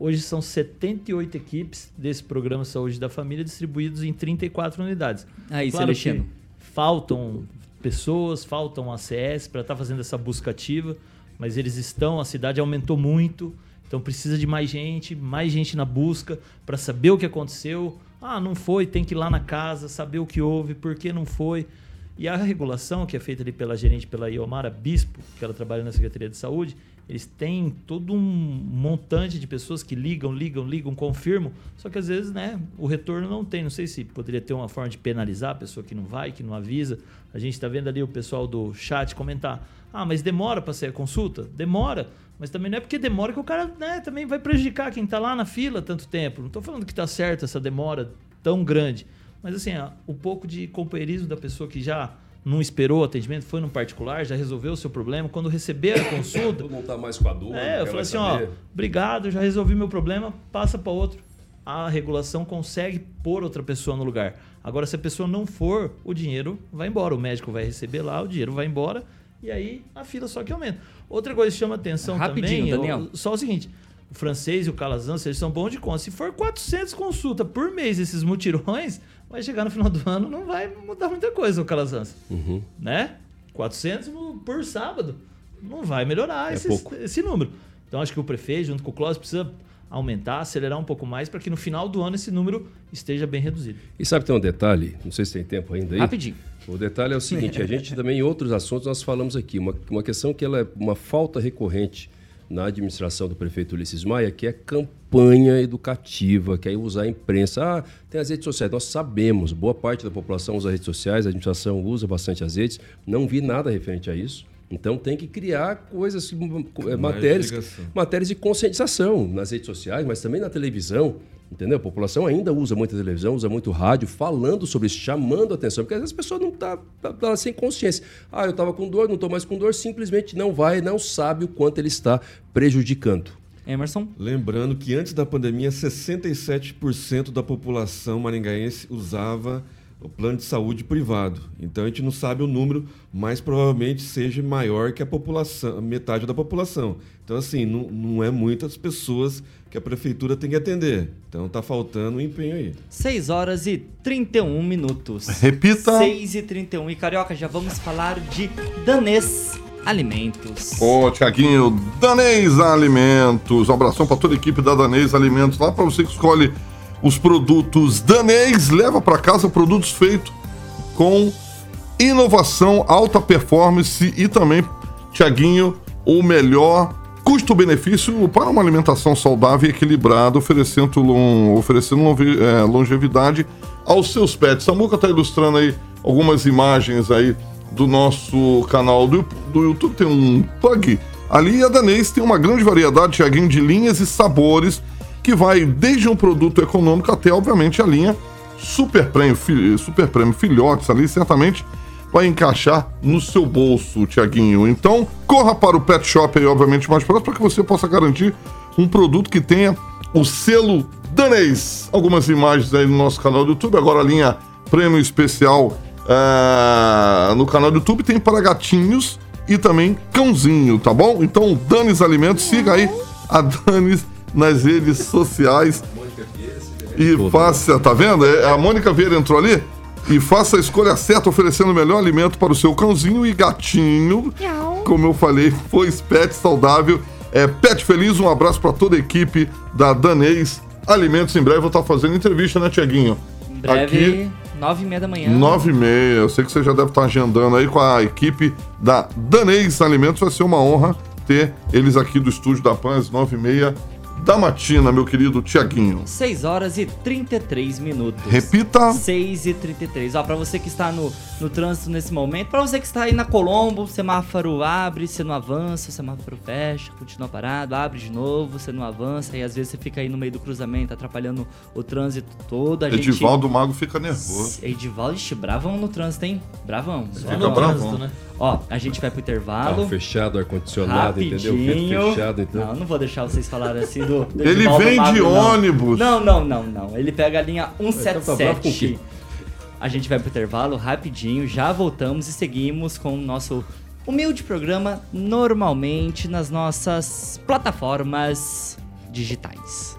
Hoje são 78 equipes desse Programa Saúde da Família distribuídos em 34 unidades. Aí, claro Celestino. faltam pessoas, faltam ACS para estar tá fazendo essa busca ativa, mas eles estão, a cidade aumentou muito, então precisa de mais gente, mais gente na busca para saber o que aconteceu, ah, não foi, tem que ir lá na casa, saber o que houve, por que não foi. E a regulação que é feita ali pela gerente, pela Iomara Bispo, que ela trabalha na Secretaria de Saúde, eles têm todo um montante de pessoas que ligam, ligam, ligam, confirmam, só que às vezes né, o retorno não tem. Não sei se poderia ter uma forma de penalizar a pessoa que não vai, que não avisa. A gente está vendo ali o pessoal do chat comentar: ah, mas demora para ser a consulta? Demora. Mas também não é porque demora que o cara né, também vai prejudicar quem está lá na fila tanto tempo. Não estou falando que está certo essa demora tão grande. Mas assim, o pouco de companheirismo da pessoa que já não esperou o atendimento, foi no particular, já resolveu o seu problema. Quando receber a consulta. não está mais com a dor. É, eu falei assim: saber. ó, obrigado, já resolvi meu problema, passa para outro. A regulação consegue pôr outra pessoa no lugar. Agora, se a pessoa não for, o dinheiro vai embora. O médico vai receber lá, o dinheiro vai embora e aí a fila só que aumenta. Outra coisa que chama atenção Rapidinho, também, Daniel. só o seguinte, o francês e o calazans, eles são bons de conta. Se for 400 consultas por mês esses mutirões, vai chegar no final do ano, não vai mudar muita coisa o calazans. Uhum. Né? 400 por sábado. Não vai melhorar é esse, esse número. Então acho que o prefeito, junto com o Clóvis, precisa aumentar, acelerar um pouco mais para que no final do ano esse número esteja bem reduzido. E sabe tem um detalhe, não sei se tem tempo ainda aí. Rapidinho. O detalhe é o seguinte, a gente também em outros assuntos nós falamos aqui, uma, uma questão que ela é uma falta recorrente na administração do prefeito Ulisses Maia, que é campanha educativa, que é usar a imprensa. Ah, tem as redes sociais. Nós sabemos, boa parte da população usa redes sociais, a administração usa bastante as redes. Não vi nada referente a isso. Então tem que criar coisas, eh, matérias, matérias de conscientização nas redes sociais, mas também na televisão. Entendeu? A população ainda usa muita televisão, usa muito rádio, falando sobre isso, chamando a atenção, porque às vezes a pessoa não está tá, tá sem consciência. Ah, eu estava com dor, não estou mais com dor, simplesmente não vai, não sabe o quanto ele está prejudicando. Emerson? Lembrando que antes da pandemia, 67% da população maringaense usava o plano de saúde privado. Então a gente não sabe o número, mas provavelmente seja maior que a população, metade da população. Então, assim, não, não é muitas pessoas que a prefeitura tem que atender. Então tá faltando um empenho aí. 6 horas e 31 minutos. Repita. 6 e 31. E Carioca, já vamos falar de Danês Alimentos. Ô, Tiaguinho, Danês Alimentos. Um abração para toda a equipe da Danês Alimentos. Lá para você que escolhe os produtos danês, leva para casa produtos feitos com inovação, alta performance e também, Tiaguinho, o melhor custo-benefício para uma alimentação saudável e equilibrada, oferecendo, oferecendo é, longevidade aos seus pets. A Muca está ilustrando aí algumas imagens aí do nosso canal do, do YouTube. Tem um pug ali a Danês tem uma grande variedade, Tiaguinho, de linhas e sabores que vai desde um produto econômico até, obviamente, a linha Super Prêmio, Super Prêmio Filhotes ali, certamente vai encaixar no seu bolso, Tiaguinho. Então, corra para o Pet Shop aí, obviamente, mais próximo, para que você possa garantir um produto que tenha o selo danês. Algumas imagens aí no nosso canal do YouTube, agora a linha Prêmio Especial uh, no canal do YouTube tem para gatinhos e também cãozinho, tá bom? Então, Danes Alimentos, siga aí a Danes nas redes sociais. E faça, tá vendo? É, a Mônica Vieira entrou ali e faça a escolha certa, oferecendo o melhor alimento para o seu cãozinho e gatinho. Como eu falei, foi pet saudável. É Pet Feliz, um abraço para toda a equipe da Danês Alimentos. Em breve vou estar fazendo entrevista, né, Tiaguinho? Em breve, Aqui, nove e meia da manhã. Nove e meia. Eu sei que você já deve estar agendando aí com a equipe da Danês Alimentos. Vai ser uma honra ter eles aqui do estúdio da PAN às nove e meia da matina, meu querido Tiaguinho. 6 horas e 33 minutos. Repita. 6 e 33. Ó, pra você que está no, no trânsito nesse momento, pra você que está aí na Colombo, o semáforo abre, você não avança, o semáforo fecha, continua parado, abre de novo, você não avança, e às vezes você fica aí no meio do cruzamento, atrapalhando o trânsito todo. A Edivaldo gente... Mago fica nervoso. Edivaldo, ixi, bravão no trânsito, hein? Bravão. Fica no bravão. Trânsito, né? Ó, a gente vai pro intervalo. Carro fechado, ar-condicionado, entendeu? Fechado, então. Não, não vou deixar vocês falarem assim do. Do Ele vem de não. ônibus. Não, não, não, não. Ele pega a linha 177. A gente vai pro intervalo rapidinho, já voltamos e seguimos com o nosso humilde programa normalmente nas nossas plataformas digitais.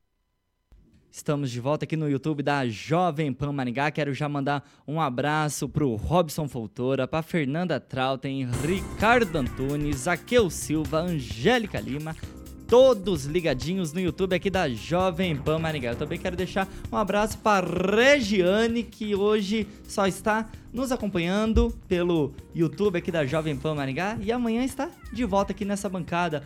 Estamos de volta aqui no YouTube da Jovem Pan Maringá. Quero já mandar um abraço pro Robson Foltora, pra Fernanda Trautem, Ricardo Antunes, Zaqueu Silva, Angélica Lima, todos ligadinhos no YouTube aqui da Jovem Pan Maringá. Eu também quero deixar um abraço para Regiane, que hoje só está nos acompanhando pelo YouTube aqui da Jovem Pan Maringá e amanhã está de volta aqui nessa bancada.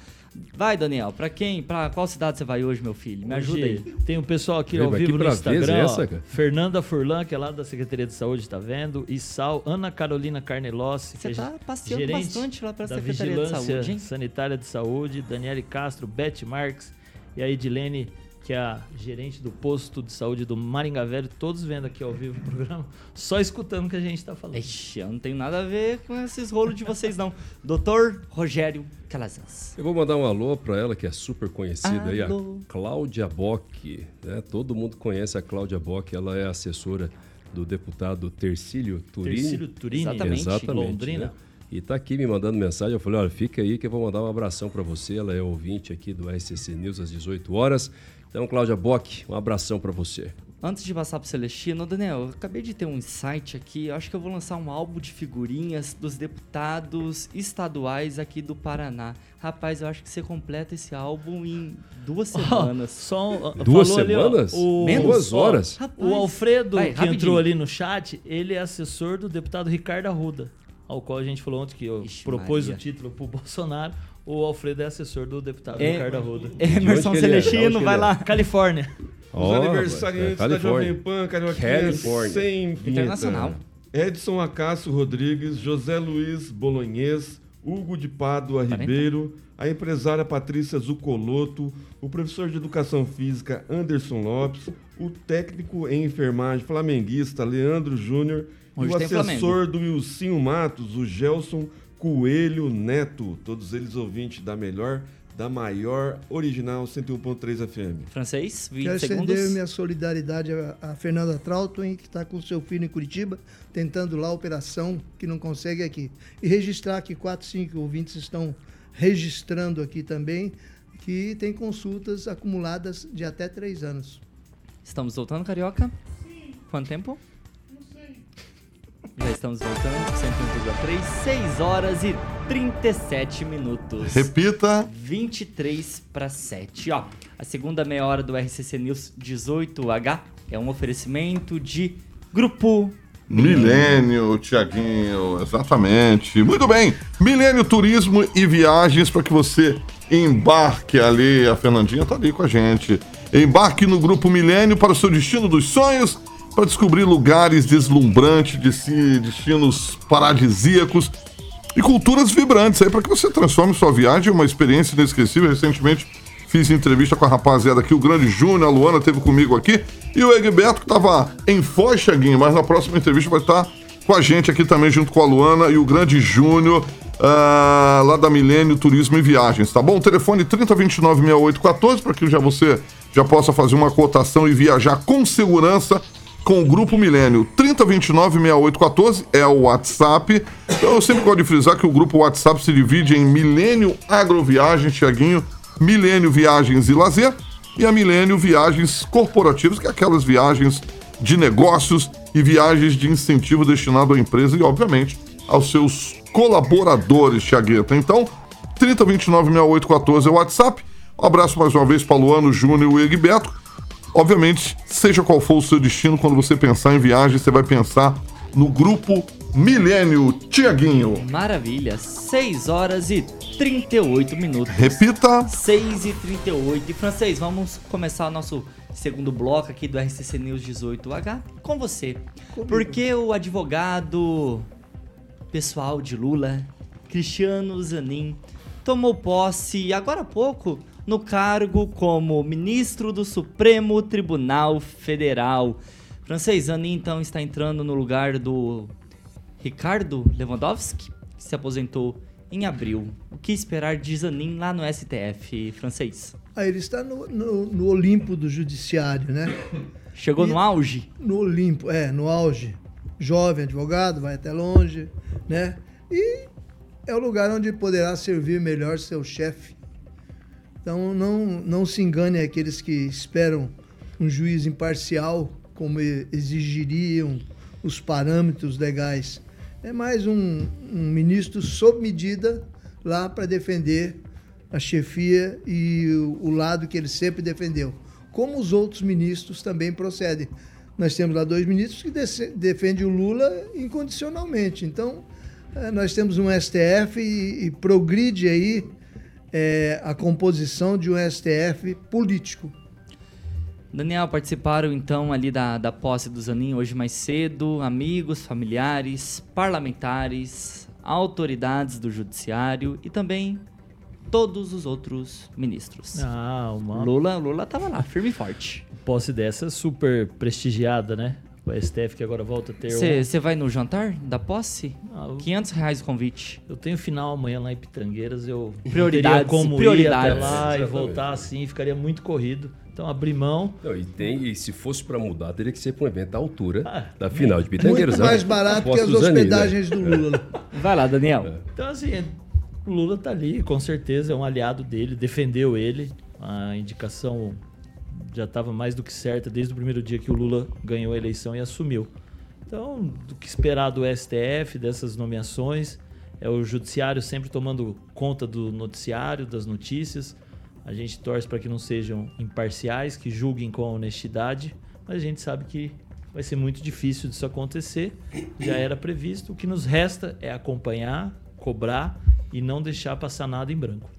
Vai, Daniel, para quem, para qual cidade você vai hoje, meu filho? Me ajuda aí. Tem um pessoal aqui ao vivo que no Instagram. essa, cara? Fernanda Furlan, que é lá da Secretaria de Saúde, tá vendo? E Sal, Ana Carolina Carnelossi, Você que é tá passeando bastante lá pra da Secretaria de Saúde, hein? Sanitária de Saúde, Daniele Castro, Beth Marques e a Edilene, que é a gerente do posto de saúde do Maringá Velho, todos vendo aqui ao vivo o programa, só escutando o que a gente tá falando. Ixi, eu não tenho nada a ver com esses rolos de vocês, não. Doutor Rogério Calazans. Eu vou mandar um alô para ela, que é super conhecida aí, a Alô. Cláudia Bock. Né? Todo mundo conhece a Cláudia Bock, ela é assessora do deputado Tercílio Turini. Tercílio Turini, Exatamente, Exatamente. Londrina. né? E tá aqui me mandando mensagem. Eu falei: olha, fica aí que eu vou mandar um abração para você. Ela é ouvinte aqui do RCC News às 18 horas. Então, Cláudia Bock, um abração para você. Antes de passar pro Celestino, Daniel, eu acabei de ter um insight aqui. Eu acho que eu vou lançar um álbum de figurinhas dos deputados estaduais aqui do Paraná. Rapaz, eu acho que você completa esse álbum em duas semanas. Só um- Duas falou ali, ó, semanas? o, Menos? Duas horas? Rapaz, O Alfredo, vai, que rapidinho. entrou ali no chat, ele é assessor do deputado Ricardo Arruda, ao qual a gente falou ontem que eu Ixi, propôs Maria. o título pro Bolsonaro. O Alfredo é assessor do deputado É- Ricardo Arruda. Emerson que ele é? Celestino, onde vai lá. Califórnia. Os Ó, aniversariantes é, da Jovem Pan, Carioquinha, Califórnia. sem. Internacional. Edson Acácio Rodrigues, José Luiz Bolonhês, Hugo de Pádua Quarenta. Ribeiro, a empresária Patrícia Zucoloto, o professor de Educação Física Anderson Lopes, o técnico em enfermagem flamenguista Leandro Júnior e o assessor do Wilcinho Matos, o Gelson Coelho Neto. Todos eles ouvintes da melhor, da maior original 101.3 FM. Francês, 20 Quero segundos. estender minha solidariedade à, à Fernanda Trauton, que está com seu filho em Curitiba, tentando lá a operação, que não consegue aqui. E registrar que quatro, cinco ouvintes estão registrando aqui também, que tem consultas acumuladas de até três anos. Estamos voltando, Carioca? Sim. Quanto tempo? Já estamos voltando, 101,3, 6 horas e 37 minutos. Repita. 23 para 7. Ó, a segunda meia hora do RCC News 18H é um oferecimento de Grupo Milênio, Tiaguinho, exatamente. Muito bem. Milênio Turismo e Viagens para que você embarque ali. A Fernandinha tá ali com a gente. Embarque no Grupo Milênio para o seu destino dos sonhos, para descobrir lugares deslumbrantes, destinos paradisíacos e culturas vibrantes aí para que você transforme sua viagem em uma experiência inesquecível. Recentemente fiz entrevista com a rapaziada aqui, o grande Júnior, a Luana teve comigo aqui e o Egberto que estava em Foz, Chaguinho, mas na próxima entrevista vai estar com a gente aqui também junto com a Luana e o grande Júnior. ah, lá da Milênio Turismo e Viagens, tá bom? Telefone 3029-6814 para que já você já possa fazer uma cotação e viajar com segurança com o Grupo Milênio. 3029-6814 é o WhatsApp. Então eu sempre gosto de frisar que o grupo WhatsApp se divide em Milênio Agroviagens, Tiaguinho, Milênio Viagens e Lazer e a Milênio Viagens Corporativas, que é aquelas viagens de negócios e viagens de incentivo destinado à empresa e, obviamente, aos seus colaboradores, Tiagueta. Então, 3029-6814 é o WhatsApp. Um abraço mais uma vez para Luano, Júnior e Egberto. Obviamente, seja qual for o seu destino, quando você pensar em viagem, você vai pensar no grupo Milênio Tiaguinho. Maravilha, 6 horas e 38 minutos. Repita. 6 e 38. E francês, vamos começar o nosso segundo bloco aqui do RCC News 18H com você. Porque o advogado pessoal de Lula, Cristiano Zanin, tomou posse agora há pouco no cargo como ministro do Supremo Tribunal Federal. Francês Zanin então está entrando no lugar do Ricardo Lewandowski, que se aposentou em abril. O que esperar de Zanin lá no STF francês? Ah, ele está no, no, no Olimpo do Judiciário, né? Chegou E- no auge? No Olimpo, é, no auge. Jovem advogado, vai até longe, né? E é o lugar onde poderá servir melhor seu chefe. Então não, não se engane aqueles que esperam um juiz imparcial, como exigiriam os parâmetros legais. É mais um, um ministro sob medida lá para defender a chefia e o, o lado que ele sempre defendeu. Como os outros ministros também procedem. Nós temos lá dois ministros que defendem o Lula incondicionalmente. Então, eh, nós temos um STF e, e progride aí eh, a composição de um STF político. Daniel, participaram então ali da, da posse do Zanin hoje mais cedo, amigos, familiares, parlamentares, autoridades do judiciário e também todos os outros ministros. Ah, uma Lula, Lula tava lá, firme e forte. posse dessa super prestigiada, né? O STF que agora volta a ter um... Você vai no jantar da posse? Ah, eu- 500 reais o convite. Eu tenho final amanhã lá em Pitrangueiras, eu Prioridades, teria como ir prioridades. até lá e Exatamente. voltar assim, ficaria muito corrido. Então abrir mão. Não, e, tem, e se fosse para mudar, teria que ser para um evento à altura Ah, da final de Pitangueiras. Muito mais barato que as hospedagens do Lula. Vai lá, Daniel. Então assim, o Lula tá ali, com certeza é um aliado dele, defendeu ele. A indicação já estava mais do que certa desde o primeiro dia que o Lula ganhou a eleição e assumiu. Então, do que esperar do STF, dessas nomeações, é o judiciário sempre tomando conta do noticiário, das notícias. A gente torce para que não sejam imparciais, que julguem com honestidade, mas a gente sabe que vai ser muito difícil disso acontecer. Já era previsto. O que nos resta é acompanhar, cobrar e não deixar passar nada em branco.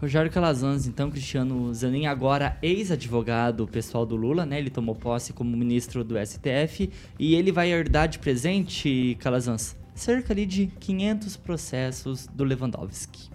Rogério Calazans, então, Cristiano Zanin, agora ex-advogado pessoal do Lula, né? Ele tomou posse como ministro do STF e ele vai herdar de presente, Calazans, cerca ali de 500 processos do Lewandowski.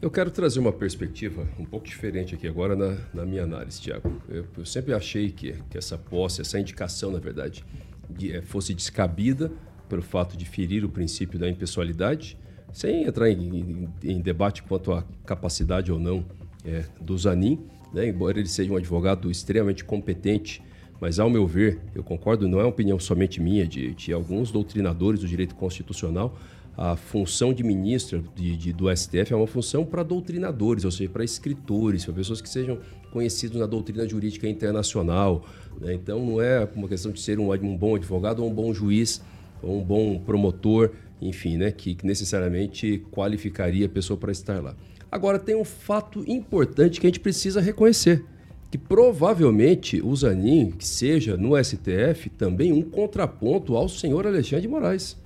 Eu quero trazer uma perspectiva um pouco diferente aqui agora na, na minha análise, Tiago. Eu, eu sempre achei que, que essa posse, essa indicação, na verdade, de- eh, fosse descabida pelo fato de ferir o princípio da impessoalidade, sem entrar em, em- em debate quanto à capacidade ou não eh, do Zanin, né? embora ele seja um advogado extremamente competente, mas ao meu ver, eu concordo, não é uma opinião somente minha, de, de alguns doutrinadores do direito constitucional, a função de ministro de, de- do STF é uma função para doutrinadores, ou seja, para escritores, para pessoas que sejam conhecidos na doutrina jurídica internacional. né? Então, não é uma questão de ser um, um bom advogado ou um bom juiz, ou um bom promotor, enfim, né? que, necessariamente qualificaria a pessoa para estar lá. Agora, tem um fato importante que a gente precisa reconhecer que provavelmente o Zanin, que seja no STF, também um contraponto ao senhor Alexandre de Moraes,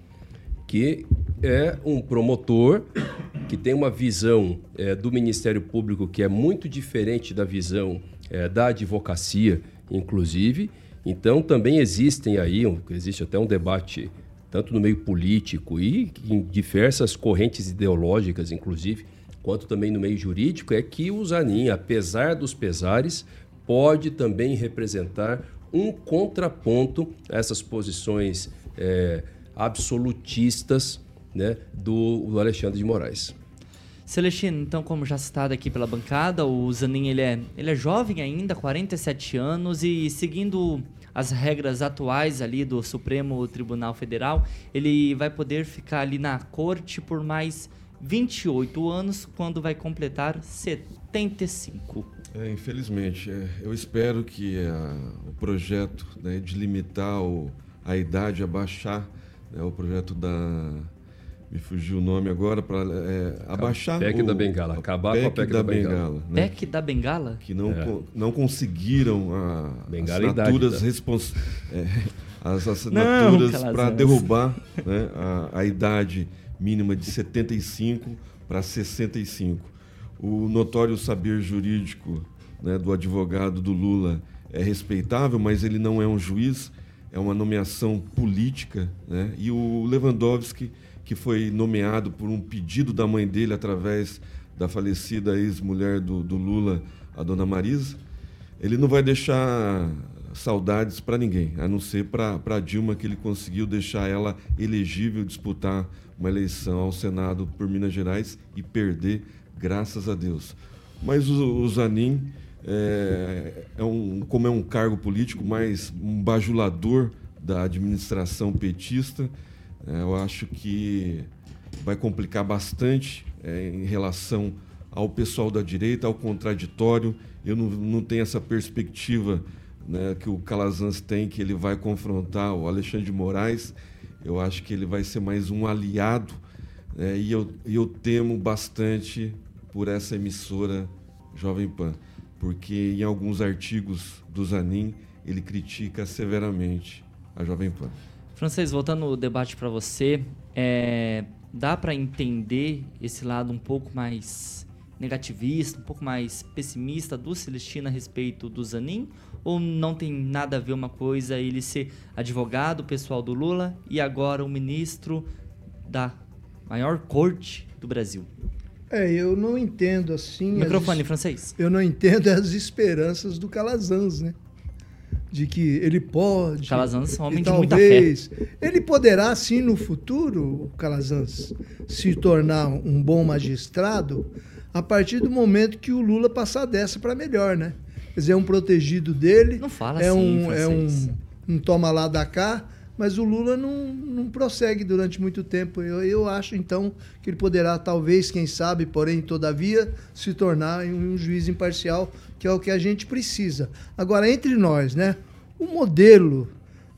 que é um promotor que tem uma visão eh, do Ministério Público que é muito diferente da visão eh, da advocacia, inclusive. Então também existem aí, existe até um debate tanto no meio político e em diversas correntes ideológicas, inclusive, quanto também no meio jurídico, é que o Zanin, apesar dos pesares, pode também representar um contraponto a essas posições eh, absolutistas né, do, do Alexandre de Moraes. Celestino, então, como já citado aqui pela bancada, o Zanin ele é, ele é jovem ainda, 47 anos, e seguindo as regras atuais ali do Supremo Tribunal Federal, ele vai poder ficar ali na corte por mais 28 anos, quando vai completar 75. É, infelizmente, é, eu espero que a- o projeto né, de limitar o- a idade, abaixar né, o projeto da. Me fugiu o nome agora, para abaixar. PEC o, da Bengala, acabar com a PEC da Bengala. né, PEC da Bengala? que não, É. não conseguiram a, Bengala é assinaturas tá? respons- é, as assinaturas para derrubar né, a, a idade mínima de 75 para 65. O notório saber jurídico né, do advogado do Lula é respeitável, mas ele não é um juiz, é uma nomeação política. Né? E o Lewandowski, que foi nomeado por um pedido da mãe dele através da falecida ex-mulher do, do Lula, a dona Marisa, ele não vai deixar saudades para ninguém, a não ser para Dilma, que ele conseguiu deixar ela elegível disputar uma eleição ao Senado por Minas Gerais e perder, graças a Deus. Mas o, o Zanin, é, é um, como é um cargo político, mais um bajulador da administração petista, eu acho que vai complicar bastante é, em relação ao pessoal da direita, ao contraditório. Eu não, não tenho essa perspectiva né, que o Calazans tem, que ele vai confrontar o Alexandre de Moraes. Eu acho que ele vai ser mais um aliado. Né, e eu, eu temo bastante por essa emissora Jovem Pan, porque em alguns artigos do Zanin ele critica severamente a Jovem Pan. Francês, voltando o debate para você, é, dá para entender esse lado um pouco mais negativista, um pouco mais pessimista do Celestino a respeito do Zanin? Ou não tem nada a ver uma coisa ele ser advogado pessoal do Lula e agora o ministro da maior corte do Brasil? É, eu não entendo assim. Microfone as, francês. Eu não entendo as esperanças do Calazans, né? De que ele pode. Calazans é um homem de muita fé. Ele poderá, sim, no futuro, Calazans, se tornar um bom magistrado a partir do momento que o Lula passar dessa para melhor, né? Quer dizer, é um protegido dele. Não fala é assim, um, É um, um toma lá da cá, mas o Lula não, não prossegue durante muito tempo. Eu, eu acho, então, que ele poderá, talvez, quem sabe, porém, todavia, se tornar um, um juiz imparcial, que é o que a gente precisa. Agora, entre nós, né? O modelo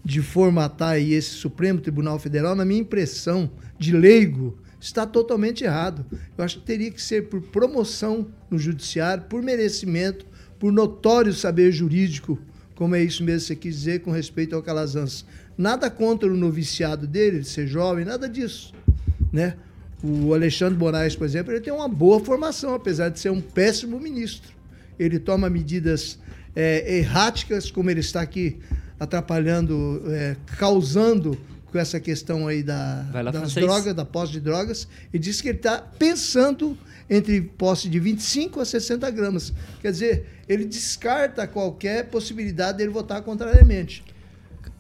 de formatar aí esse Supremo Tribunal Federal, na minha impressão de leigo, está totalmente errado. Eu acho que teria que ser por promoção no judiciário, por merecimento, por notório saber jurídico, como é isso mesmo que você quis dizer com respeito ao Calazans. Nada contra o noviciado dele, de ser jovem, nada disso. Né? O Alexandre Moraes, por exemplo, ele tem uma boa formação, apesar de ser um péssimo ministro. Ele toma medidas é, erráticas, como ele está aqui atrapalhando, é, causando com essa questão aí da, das drogas, da posse de drogas, e disse que ele está pensando entre posse de 25 a 60 gramas. Quer dizer, ele descarta qualquer possibilidade dele votar contrariamente.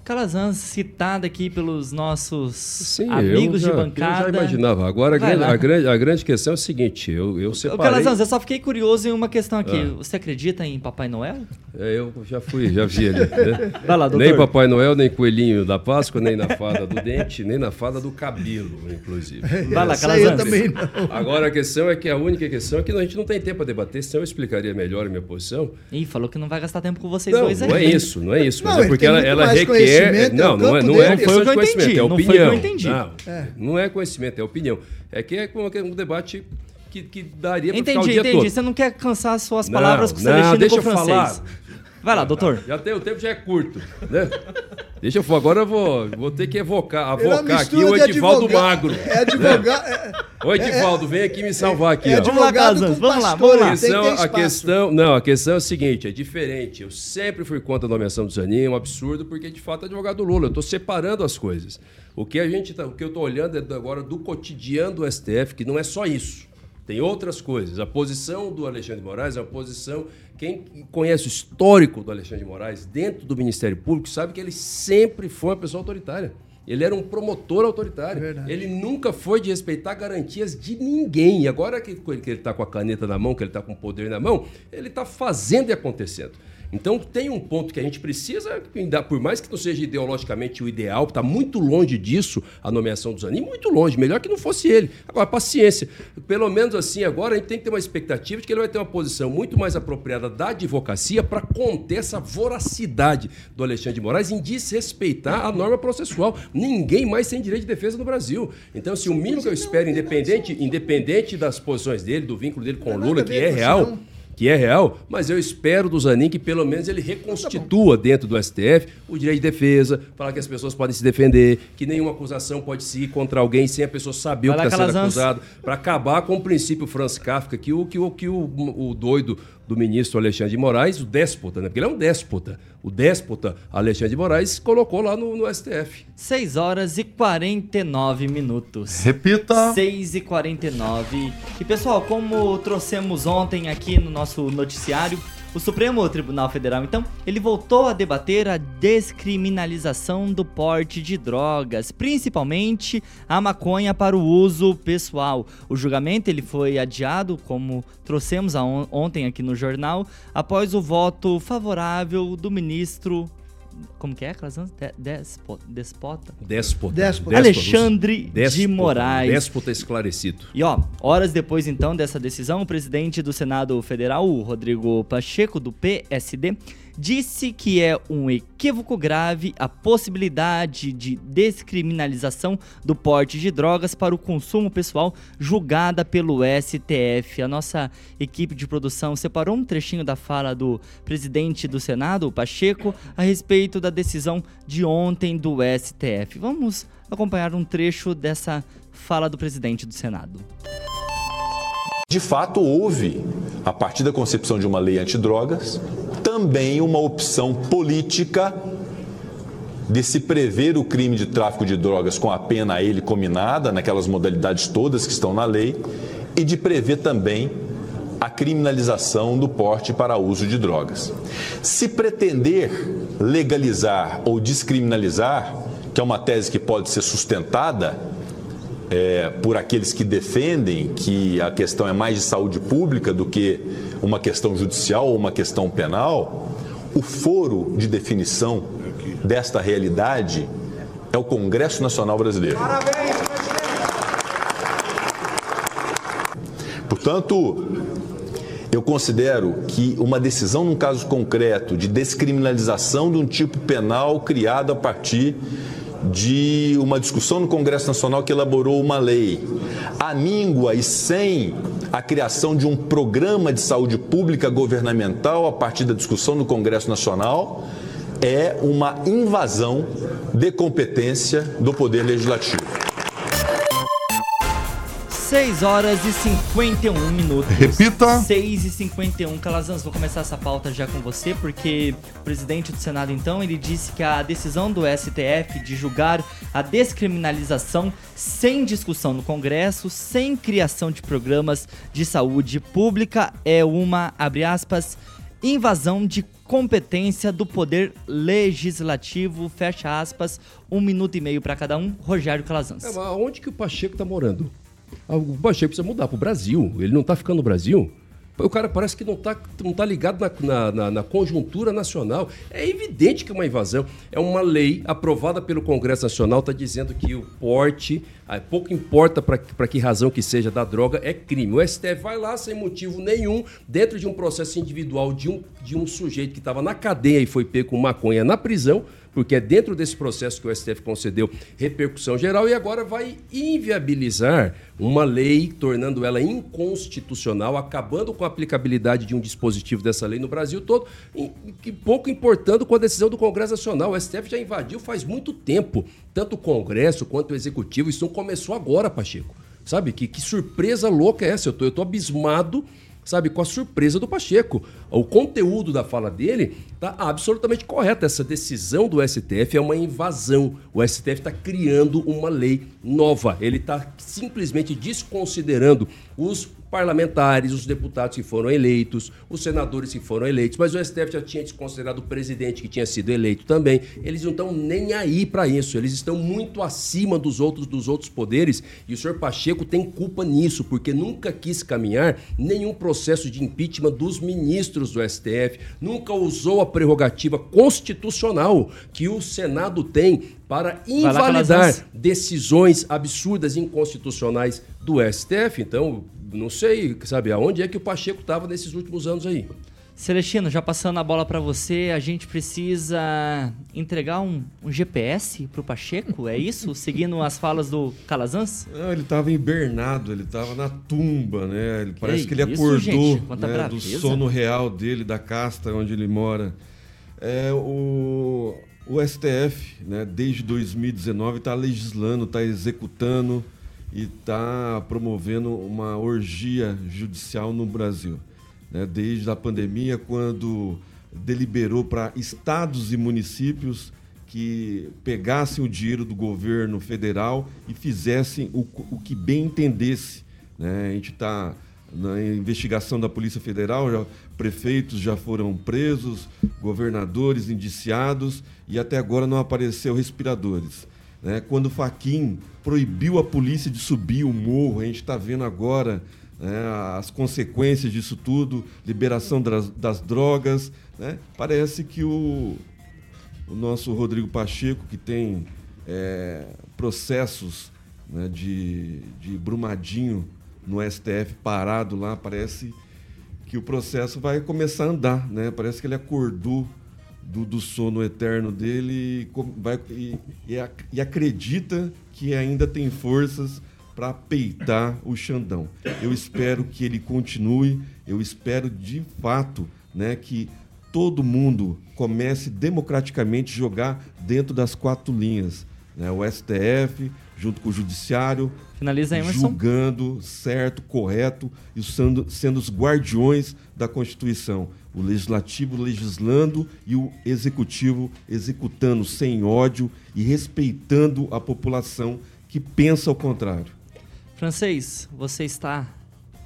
Calazans citado aqui pelos nossos Sim, amigos já, de bancada. Eu já imaginava. Agora, a grande, a grande, a, grande, questão é o seguinte, eu, eu separei... Calazans, eu só fiquei curioso em uma questão aqui. Ah. Você acredita em Papai Noel? É, eu já fui, já vi ele. Né? Vai lá, doutor. Nem Papai Noel, nem Coelhinho da Páscoa, nem na fada do dente, nem na fada do cabelo, inclusive. Vai lá, Calazans. também não. Agora, a questão é que a única questão é que a gente não tem tempo para debater, senão eu explicaria melhor a minha posição. Ih, falou que não vai gastar tempo com vocês não, dois aí. Não é isso, não é isso. Mas não, é porque ela, ela requer... Não, não é, não é questão de conhecimento, é opinião. Não foi o que eu entendi. Não, é. não é conhecimento, é opinião. É que é um debate que, que daria para ficar o dia entendi. todo. Você não quer cansar as suas palavras com o Celestino deixa eu falar. Vai lá, doutor. Já tem, o tempo já é curto, né? Deixa eu falar, agora eu vou, vou ter que evocar, avocar aqui o Edivaldo Magro. É advogado. É, Ô, Edivaldo, vem aqui me salvar aqui. É, é vamos lá, Casas, vamos lá, vamos lá. A questão, a questão, não, a questão é o seguinte, é diferente. Eu sempre fui contra a nomeação do Zanin, é um absurdo, porque de fato é advogado do Lula. Eu estou separando as coisas. O que a gente tá, o que eu estou olhando é agora do cotidiano do STF, que não é só isso. Tem outras coisas. A posição do Alexandre de Moraes é uma posição. Quem conhece o histórico do Alexandre de Moraes dentro do Ministério Público sabe que ele sempre foi uma pessoa autoritária. Ele era um promotor autoritário. Verdade. Ele nunca foi de respeitar garantias de ninguém. E agora que ele está com a caneta na mão, que ele está com o poder na mão, ele está fazendo e acontecendo. Então tem um ponto que a gente precisa, por mais que não seja ideologicamente o ideal, está muito longe disso a nomeação do Zanin, muito longe, melhor que não fosse ele. Agora, paciência. Pelo menos assim, agora a gente tem que ter uma expectativa de que ele vai ter uma posição muito mais apropriada da advocacia para conter essa voracidade do Alexandre de Moraes em desrespeitar a norma processual. Ninguém mais tem direito de defesa no Brasil. Então, assim, o mínimo que eu espero, independente, independente das posições dele, do vínculo dele com o Lula, que é real que é real, mas eu espero do Zanin que pelo menos ele reconstitua dentro do STF o direito de defesa, falar que as pessoas podem se defender, que nenhuma acusação pode se ir contra alguém sem a pessoa saber Vai o que está sendo acusado, para acabar com o princípio Franz Kafka, que o que o, que o, o doido do ministro Alexandre de Moraes, o déspota, né? porque ele é um déspota. O déspota Alexandre de Moraes colocou lá no, no STF. 6 horas e 49 minutos. Repita. 6 e 49. E pessoal, como trouxemos ontem aqui no nosso noticiário, O Supremo Tribunal Federal, então, ele voltou a debater a descriminalização do porte de drogas, principalmente a maconha para o uso pessoal. O julgamento ele foi adiado, como trouxemos on ontem aqui no jornal, após o voto favorável do ministro como que é, Clasans? De, despota, despota? Despota. Despota. Alexandre despota, de Moraes. Déspota esclarecido. E ó, horas depois então dessa decisão, o presidente do Senado Federal, Rodrigo Pacheco, do PSD, disse que é um equívoco grave a possibilidade de descriminalização do porte de drogas para o consumo pessoal julgada pelo STF. A nossa equipe de produção separou um trechinho da fala do presidente do Senado, Pacheco, a respeito da decisão de ontem do STF. Vamos acompanhar um trecho dessa fala do presidente do Senado. De fato, houve, a partir da concepção de uma lei antidrogas, também uma opção política de se prever o crime de tráfico de drogas com a pena a ele combinada, naquelas modalidades todas que estão na lei, e de prever também a criminalização do porte para uso de drogas. Se pretender legalizar ou descriminalizar, que é uma tese que pode ser sustentada é, por aqueles que defendem que a questão é mais de saúde pública do que uma questão judicial ou uma questão penal, o foro de definição desta realidade é o Congresso Nacional Brasileiro. Parabéns, Portanto, eu considero que uma decisão num caso concreto de descriminalização de um tipo penal criado a partir de uma discussão no Congresso Nacional que elaborou uma lei, à míngua e sem a criação de um programa de saúde pública governamental a partir da discussão no Congresso Nacional, é uma invasão de competência do Poder Legislativo. 6 horas e 51 minutos. Repita. 6 e 51. Calazans, vou começar essa pauta já com você, porque o presidente do Senado, então, ele disse que a decisão do STF de julgar a descriminalização sem discussão no Congresso, sem criação de programas de saúde pública, é uma, abre aspas, invasão de competência do poder legislativo, fecha aspas, um minuto e meio para cada um. Rogério Calazans. É, onde que o Pacheco tá morando? O Pacheco precisa mudar para o Brasil. Ele não está ficando no Brasil. O cara parece que não está não tá ligado na, na, na, conjuntura nacional. É evidente que é uma invasão. É uma lei aprovada pelo Congresso Nacional, está dizendo que o porte, ah, pouco importa para que razão que seja da droga, é crime. O STF vai lá sem motivo nenhum, dentro de um processo individual de um, de um sujeito que estava na cadeia e foi pego com maconha na prisão porque é dentro desse processo que o STF concedeu repercussão geral e agora vai inviabilizar uma lei, tornando ela inconstitucional, acabando com a aplicabilidade de um dispositivo dessa lei no Brasil todo, e pouco importando com a decisão do Congresso Nacional. O STF já invadiu faz muito tempo, tanto o Congresso quanto o Executivo. Isso não começou agora, Pacheco. Sabe? Que, que surpresa louca é essa? Eu tô, eu tô abismado sabe, com a surpresa do Pacheco. O conteúdo da fala dele está absolutamente correto. Essa decisão do STF é uma invasão. O STF está criando uma lei nova. Ele está simplesmente desconsiderando os parlamentares, os deputados que foram eleitos, os senadores que foram eleitos, mas o STF já tinha desconsiderado o presidente que tinha sido eleito também. Eles não estão nem aí para isso, eles estão muito acima dos outros dos outros poderes e o senhor Pacheco tem culpa nisso, porque nunca quis caminhar nenhum processo de impeachment dos ministros do STF, nunca usou a prerrogativa constitucional que o Senado tem para invalidar decisões absurdas e inconstitucionais do STF. Então, não sei, sabe, aonde é que o Pacheco estava nesses últimos anos aí. Celestino, já passando a bola para você, a gente precisa entregar um, um GPS pro Pacheco, é isso? Seguindo as falas do Calazans? Não, ele estava hibernado, ele estava na tumba, né? Ele, parece que ele isso, acordou né, do sono real dele, da casta onde ele mora. É, o, o STF, né, desde 2019, está legislando, está executando e está promovendo uma orgia judicial no Brasil. Né? Desde a pandemia, quando deliberou para estados e municípios que pegassem o dinheiro do governo federal e fizessem o, o que bem entendesse. Né? A gente está na investigação da Polícia Federal, já, prefeitos já foram presos, governadores indiciados e até agora não apareceu respiradores. Né? Quando o Faquin proibiu a polícia de subir o morro, a gente está vendo agora né, as consequências disso tudo, liberação das, das drogas. Né? Parece que o, o nosso Rodrigo Pacheco, que tem é, processos né, de, de Brumadinho no STF parado lá, parece que o processo vai começar a andar, né? Parece que ele acordou do, do sono eterno dele e, vai, e, e, acredita que ainda tem forças para peitar o Xandão. Eu espero que ele continue, eu espero de fato né, que todo mundo comece democraticamente jogar dentro das quatro linhas. Né? O STF, junto com o Judiciário, Finaliza, Emerson. julgando certo, correto e sendo, sendo os guardiões da Constituição. O Legislativo legislando e o Executivo executando sem ódio e respeitando a população que pensa ao contrário. Francês, você está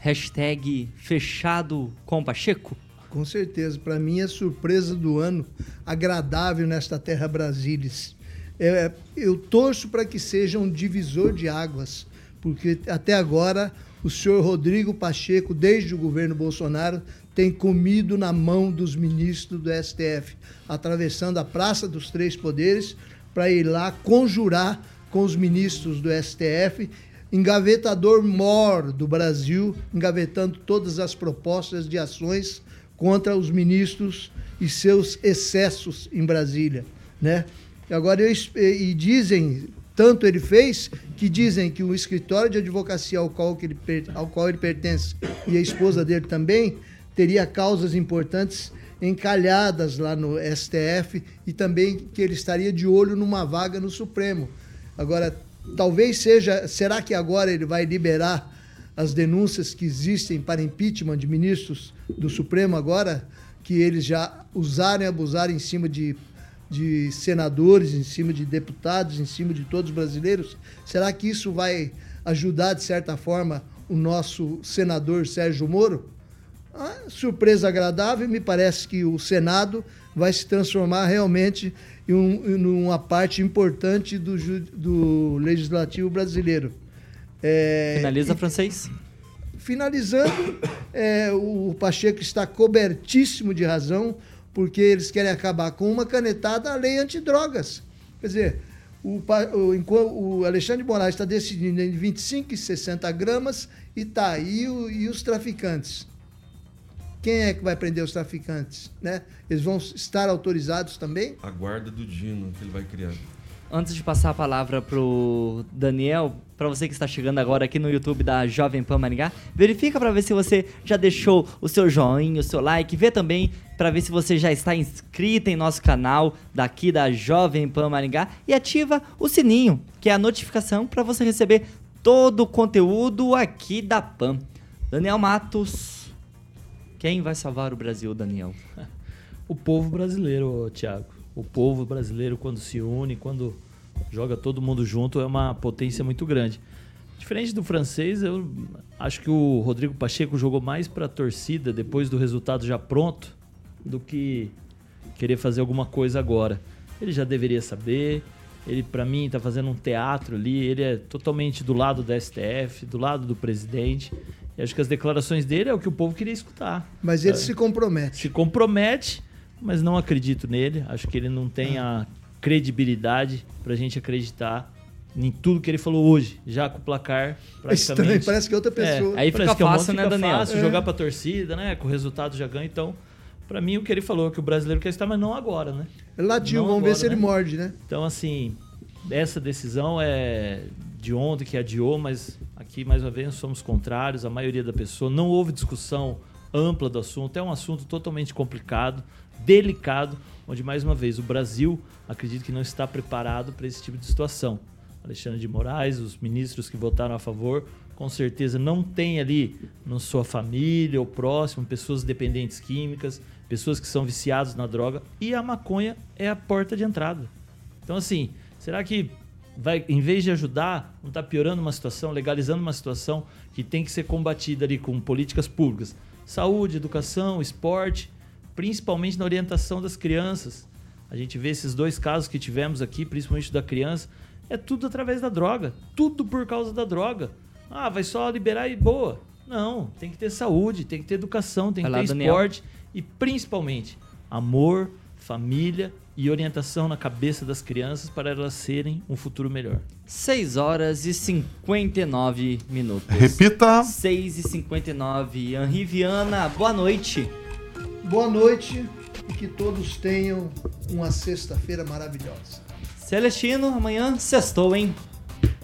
hashtag fechado com Pacheco? Com certeza. Para mim é surpresa do ano, agradável nesta terra Brasilis. É, eu torço para que seja um divisor de águas, porque até agora o senhor Rodrigo Pacheco, desde o governo Bolsonaro, tem comido na mão dos ministros do STF, atravessando a Praça dos Três Poderes para ir lá conjurar com os ministros do STF, engavetador mor do Brasil, engavetando todas as propostas de ações contra os ministros e seus excessos em Brasília, né? Agora, eu, e dizem, tanto ele fez, que dizem que o escritório de advocacia ao qual, ele, ao qual ele pertence e a esposa dele também teria causas importantes encalhadas lá no STF e também que ele estaria de olho numa vaga no Supremo. Agora, talvez seja, será que agora ele vai liberar as denúncias que existem para impeachment de ministros do Supremo agora, que eles já usaram e abusaram em cima de de senadores, em cima de deputados, em cima de todos os brasileiros? Será que isso vai ajudar, de certa forma, o nosso senador Sérgio Moro? Ah, surpresa agradável, me parece que o Senado vai se transformar realmente em, um, em uma parte importante do, do legislativo brasileiro. É, Finaliza, e, francês. Finalizando, é, o Pacheco está cobertíssimo de razão porque eles querem acabar com uma canetada a lei antidrogas. Quer dizer, o, o, o Alexandre de Moraes está decidindo em 25 e 60 gramas e tá aí e os traficantes. Quem é que vai prender os traficantes? Né? Eles vão estar autorizados também? A guarda do Dino que ele vai criar. Antes de passar a palavra pro Daniel, para você que está chegando agora aqui no YouTube da Jovem Pan Maringá, verifica para ver se você já deixou o seu joinha, o seu like, vê também para ver se você já está inscrito em nosso canal daqui da Jovem Pan Maringá e ativa o sininho, que é a notificação para você receber todo o conteúdo aqui da Pan. Daniel Matos, quem vai salvar o Brasil, Daniel? o povo brasileiro, Thiago o povo brasileiro, quando se une, quando joga todo mundo junto, é uma potência muito grande. Diferente do francês, eu acho que o Rodrigo Pacheco jogou mais para a torcida depois do resultado já pronto do que querer fazer alguma coisa agora. Ele já deveria saber. Ele, para mim, está fazendo um teatro ali. Ele é totalmente do lado da STF, do lado do presidente. E acho que as declarações dele é o que o povo queria escutar. Mas ele é. se compromete. Se compromete mas não acredito nele. Acho que ele não tem a credibilidade para a gente acreditar em tudo que ele falou hoje, já com o placar praticamente. É estranho, parece que é outra pessoa. É, aí parece que é fácil, né, Daniel? Fácil é. jogar para torcida, né? Com o resultado já ganha. Então, para mim, o que ele falou é que o brasileiro quer estar, mas não agora, né? Ele latiu, vamos agora, ver se né? ele morde, né? Então, assim, essa decisão é de ontem que adiou, mas aqui, mais uma vez, somos contrários. A maioria da pessoa não houve discussão ampla do assunto. É um assunto totalmente complicado delicado, onde, mais uma vez, o Brasil acredito que não está preparado para esse tipo de situação. Alexandre de Moraes, os ministros que votaram a favor, com certeza não tem ali na sua família ou próximo pessoas dependentes químicas, pessoas que são viciados na droga e a maconha é a porta de entrada. Então, assim, será que vai, em vez de ajudar, não está piorando uma situação, legalizando uma situação que tem que ser combatida ali com políticas públicas. Saúde, educação, esporte, principalmente na orientação das crianças. A gente vê esses dois casos que tivemos aqui, principalmente da criança, é tudo através da droga. Tudo por causa da droga. Ah, vai só liberar e boa. Não, tem que ter saúde, tem que ter educação, tem que Vai lá, ter Daniel. esporte e principalmente amor, família e orientação na cabeça das crianças para elas serem um futuro melhor. 6 horas e 59 minutos. Repita. 6 e 59. Henri Viana, boa noite. Boa noite e que todos tenham uma sexta-feira maravilhosa. Celestino, amanhã sextou, hein?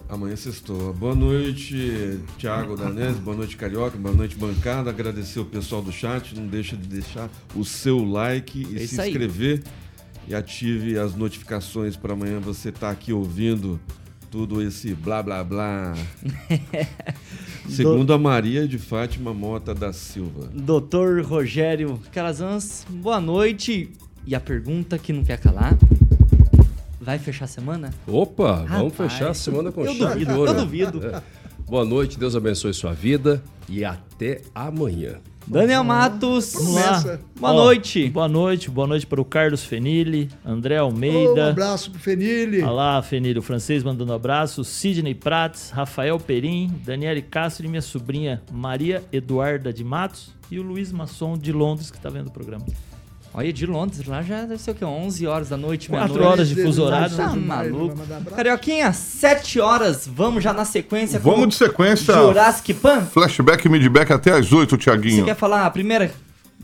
Amanhã sextou. Boa noite, Thiago Danese. Boa noite, Carioca. Boa noite, bancada. Agradecer o pessoal do chat. Não deixa de deixar o seu like e É se isso aí. E ative as notificações para amanhã você estar aqui ouvindo tudo esse blá blá blá. Segundo a Maria de Fátima Mota da Silva. Doutor Rogério Calazans, boa noite. E a pergunta que não quer calar: vai fechar a semana? Opa, vamos Rapaz, fechar a semana com eu chave de duvido, ouro. eu duvido. Boa noite, Deus abençoe sua vida e até amanhã. Daniel Matos, boa Ó, noite. Boa noite, boa noite para o Carlos Fenili, André Um Almeida. abraço pro Fenile. Olá, Fenili, o francês mandando abraço. Sidney Prats, Rafael Perim, Daniele Castro e minha sobrinha Maria Eduarda de Matos e o Luiz Masson de Londres que está vendo o programa. Olha, de Londres, lá já deve ser o quê? 11 horas da noite, meia-noite. horas de fuso horário. Tá maluco. Carioquinha, 7 horas, vamos já na sequência com Vamos de sequência. Jurassic Pan. Flashback e midback até as 8, Você Tiaguinho. quer falar a primeira?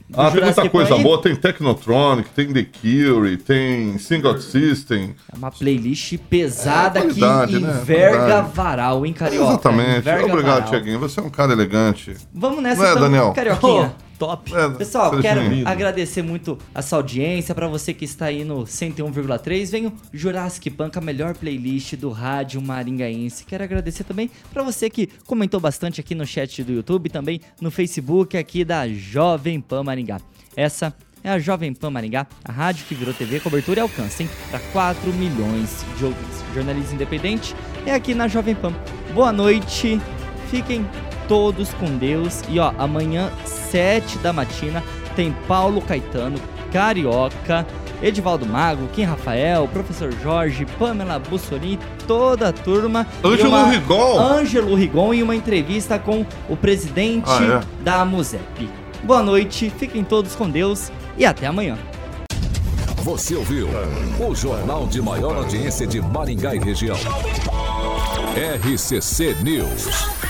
do Ah, tem Jurassic muita Pan coisa aí? boa. Tem Technotronic, tem The Cure, tem Single System. É uma playlist pesada É, que né? enverga Qualidade. varal, hein, Carioca? Exatamente. Enverga Obrigado. Tiaguinho. Você é um cara elegante. Vamos nessa Não é, então, Daniel? Carioquinha. Top. É, Pessoal, quero bem-vindo. agradecer muito a sua audiência. Pra você que está aí no 101,3, vem o Jurassic Punk, a melhor playlist do rádio maringaense. Quero agradecer também pra você que comentou bastante aqui no chat do YouTube, também no Facebook aqui da Jovem Pan Maringá. Essa é a Jovem Pan Maringá, a rádio que virou TV, cobertura e alcance, hein? Para 4 milhões de ouvintes. Jornalismo independente é aqui na Jovem Pan. Boa noite, fiquem todos com Deus. E ó, amanhã, 7 da matina, tem Paulo Caetano, Carioca, Edivaldo Mago, Kim Rafael, Professor Jorge, Pamela Bussolini, toda a turma. Ângelo uma- Rigon. Ângelo Rigon e uma entrevista com o presidente Ah, da MUSEP. Boa noite, fiquem todos com Deus e até amanhã. Você ouviu o jornal de maior audiência de Maringá e região. RCC News.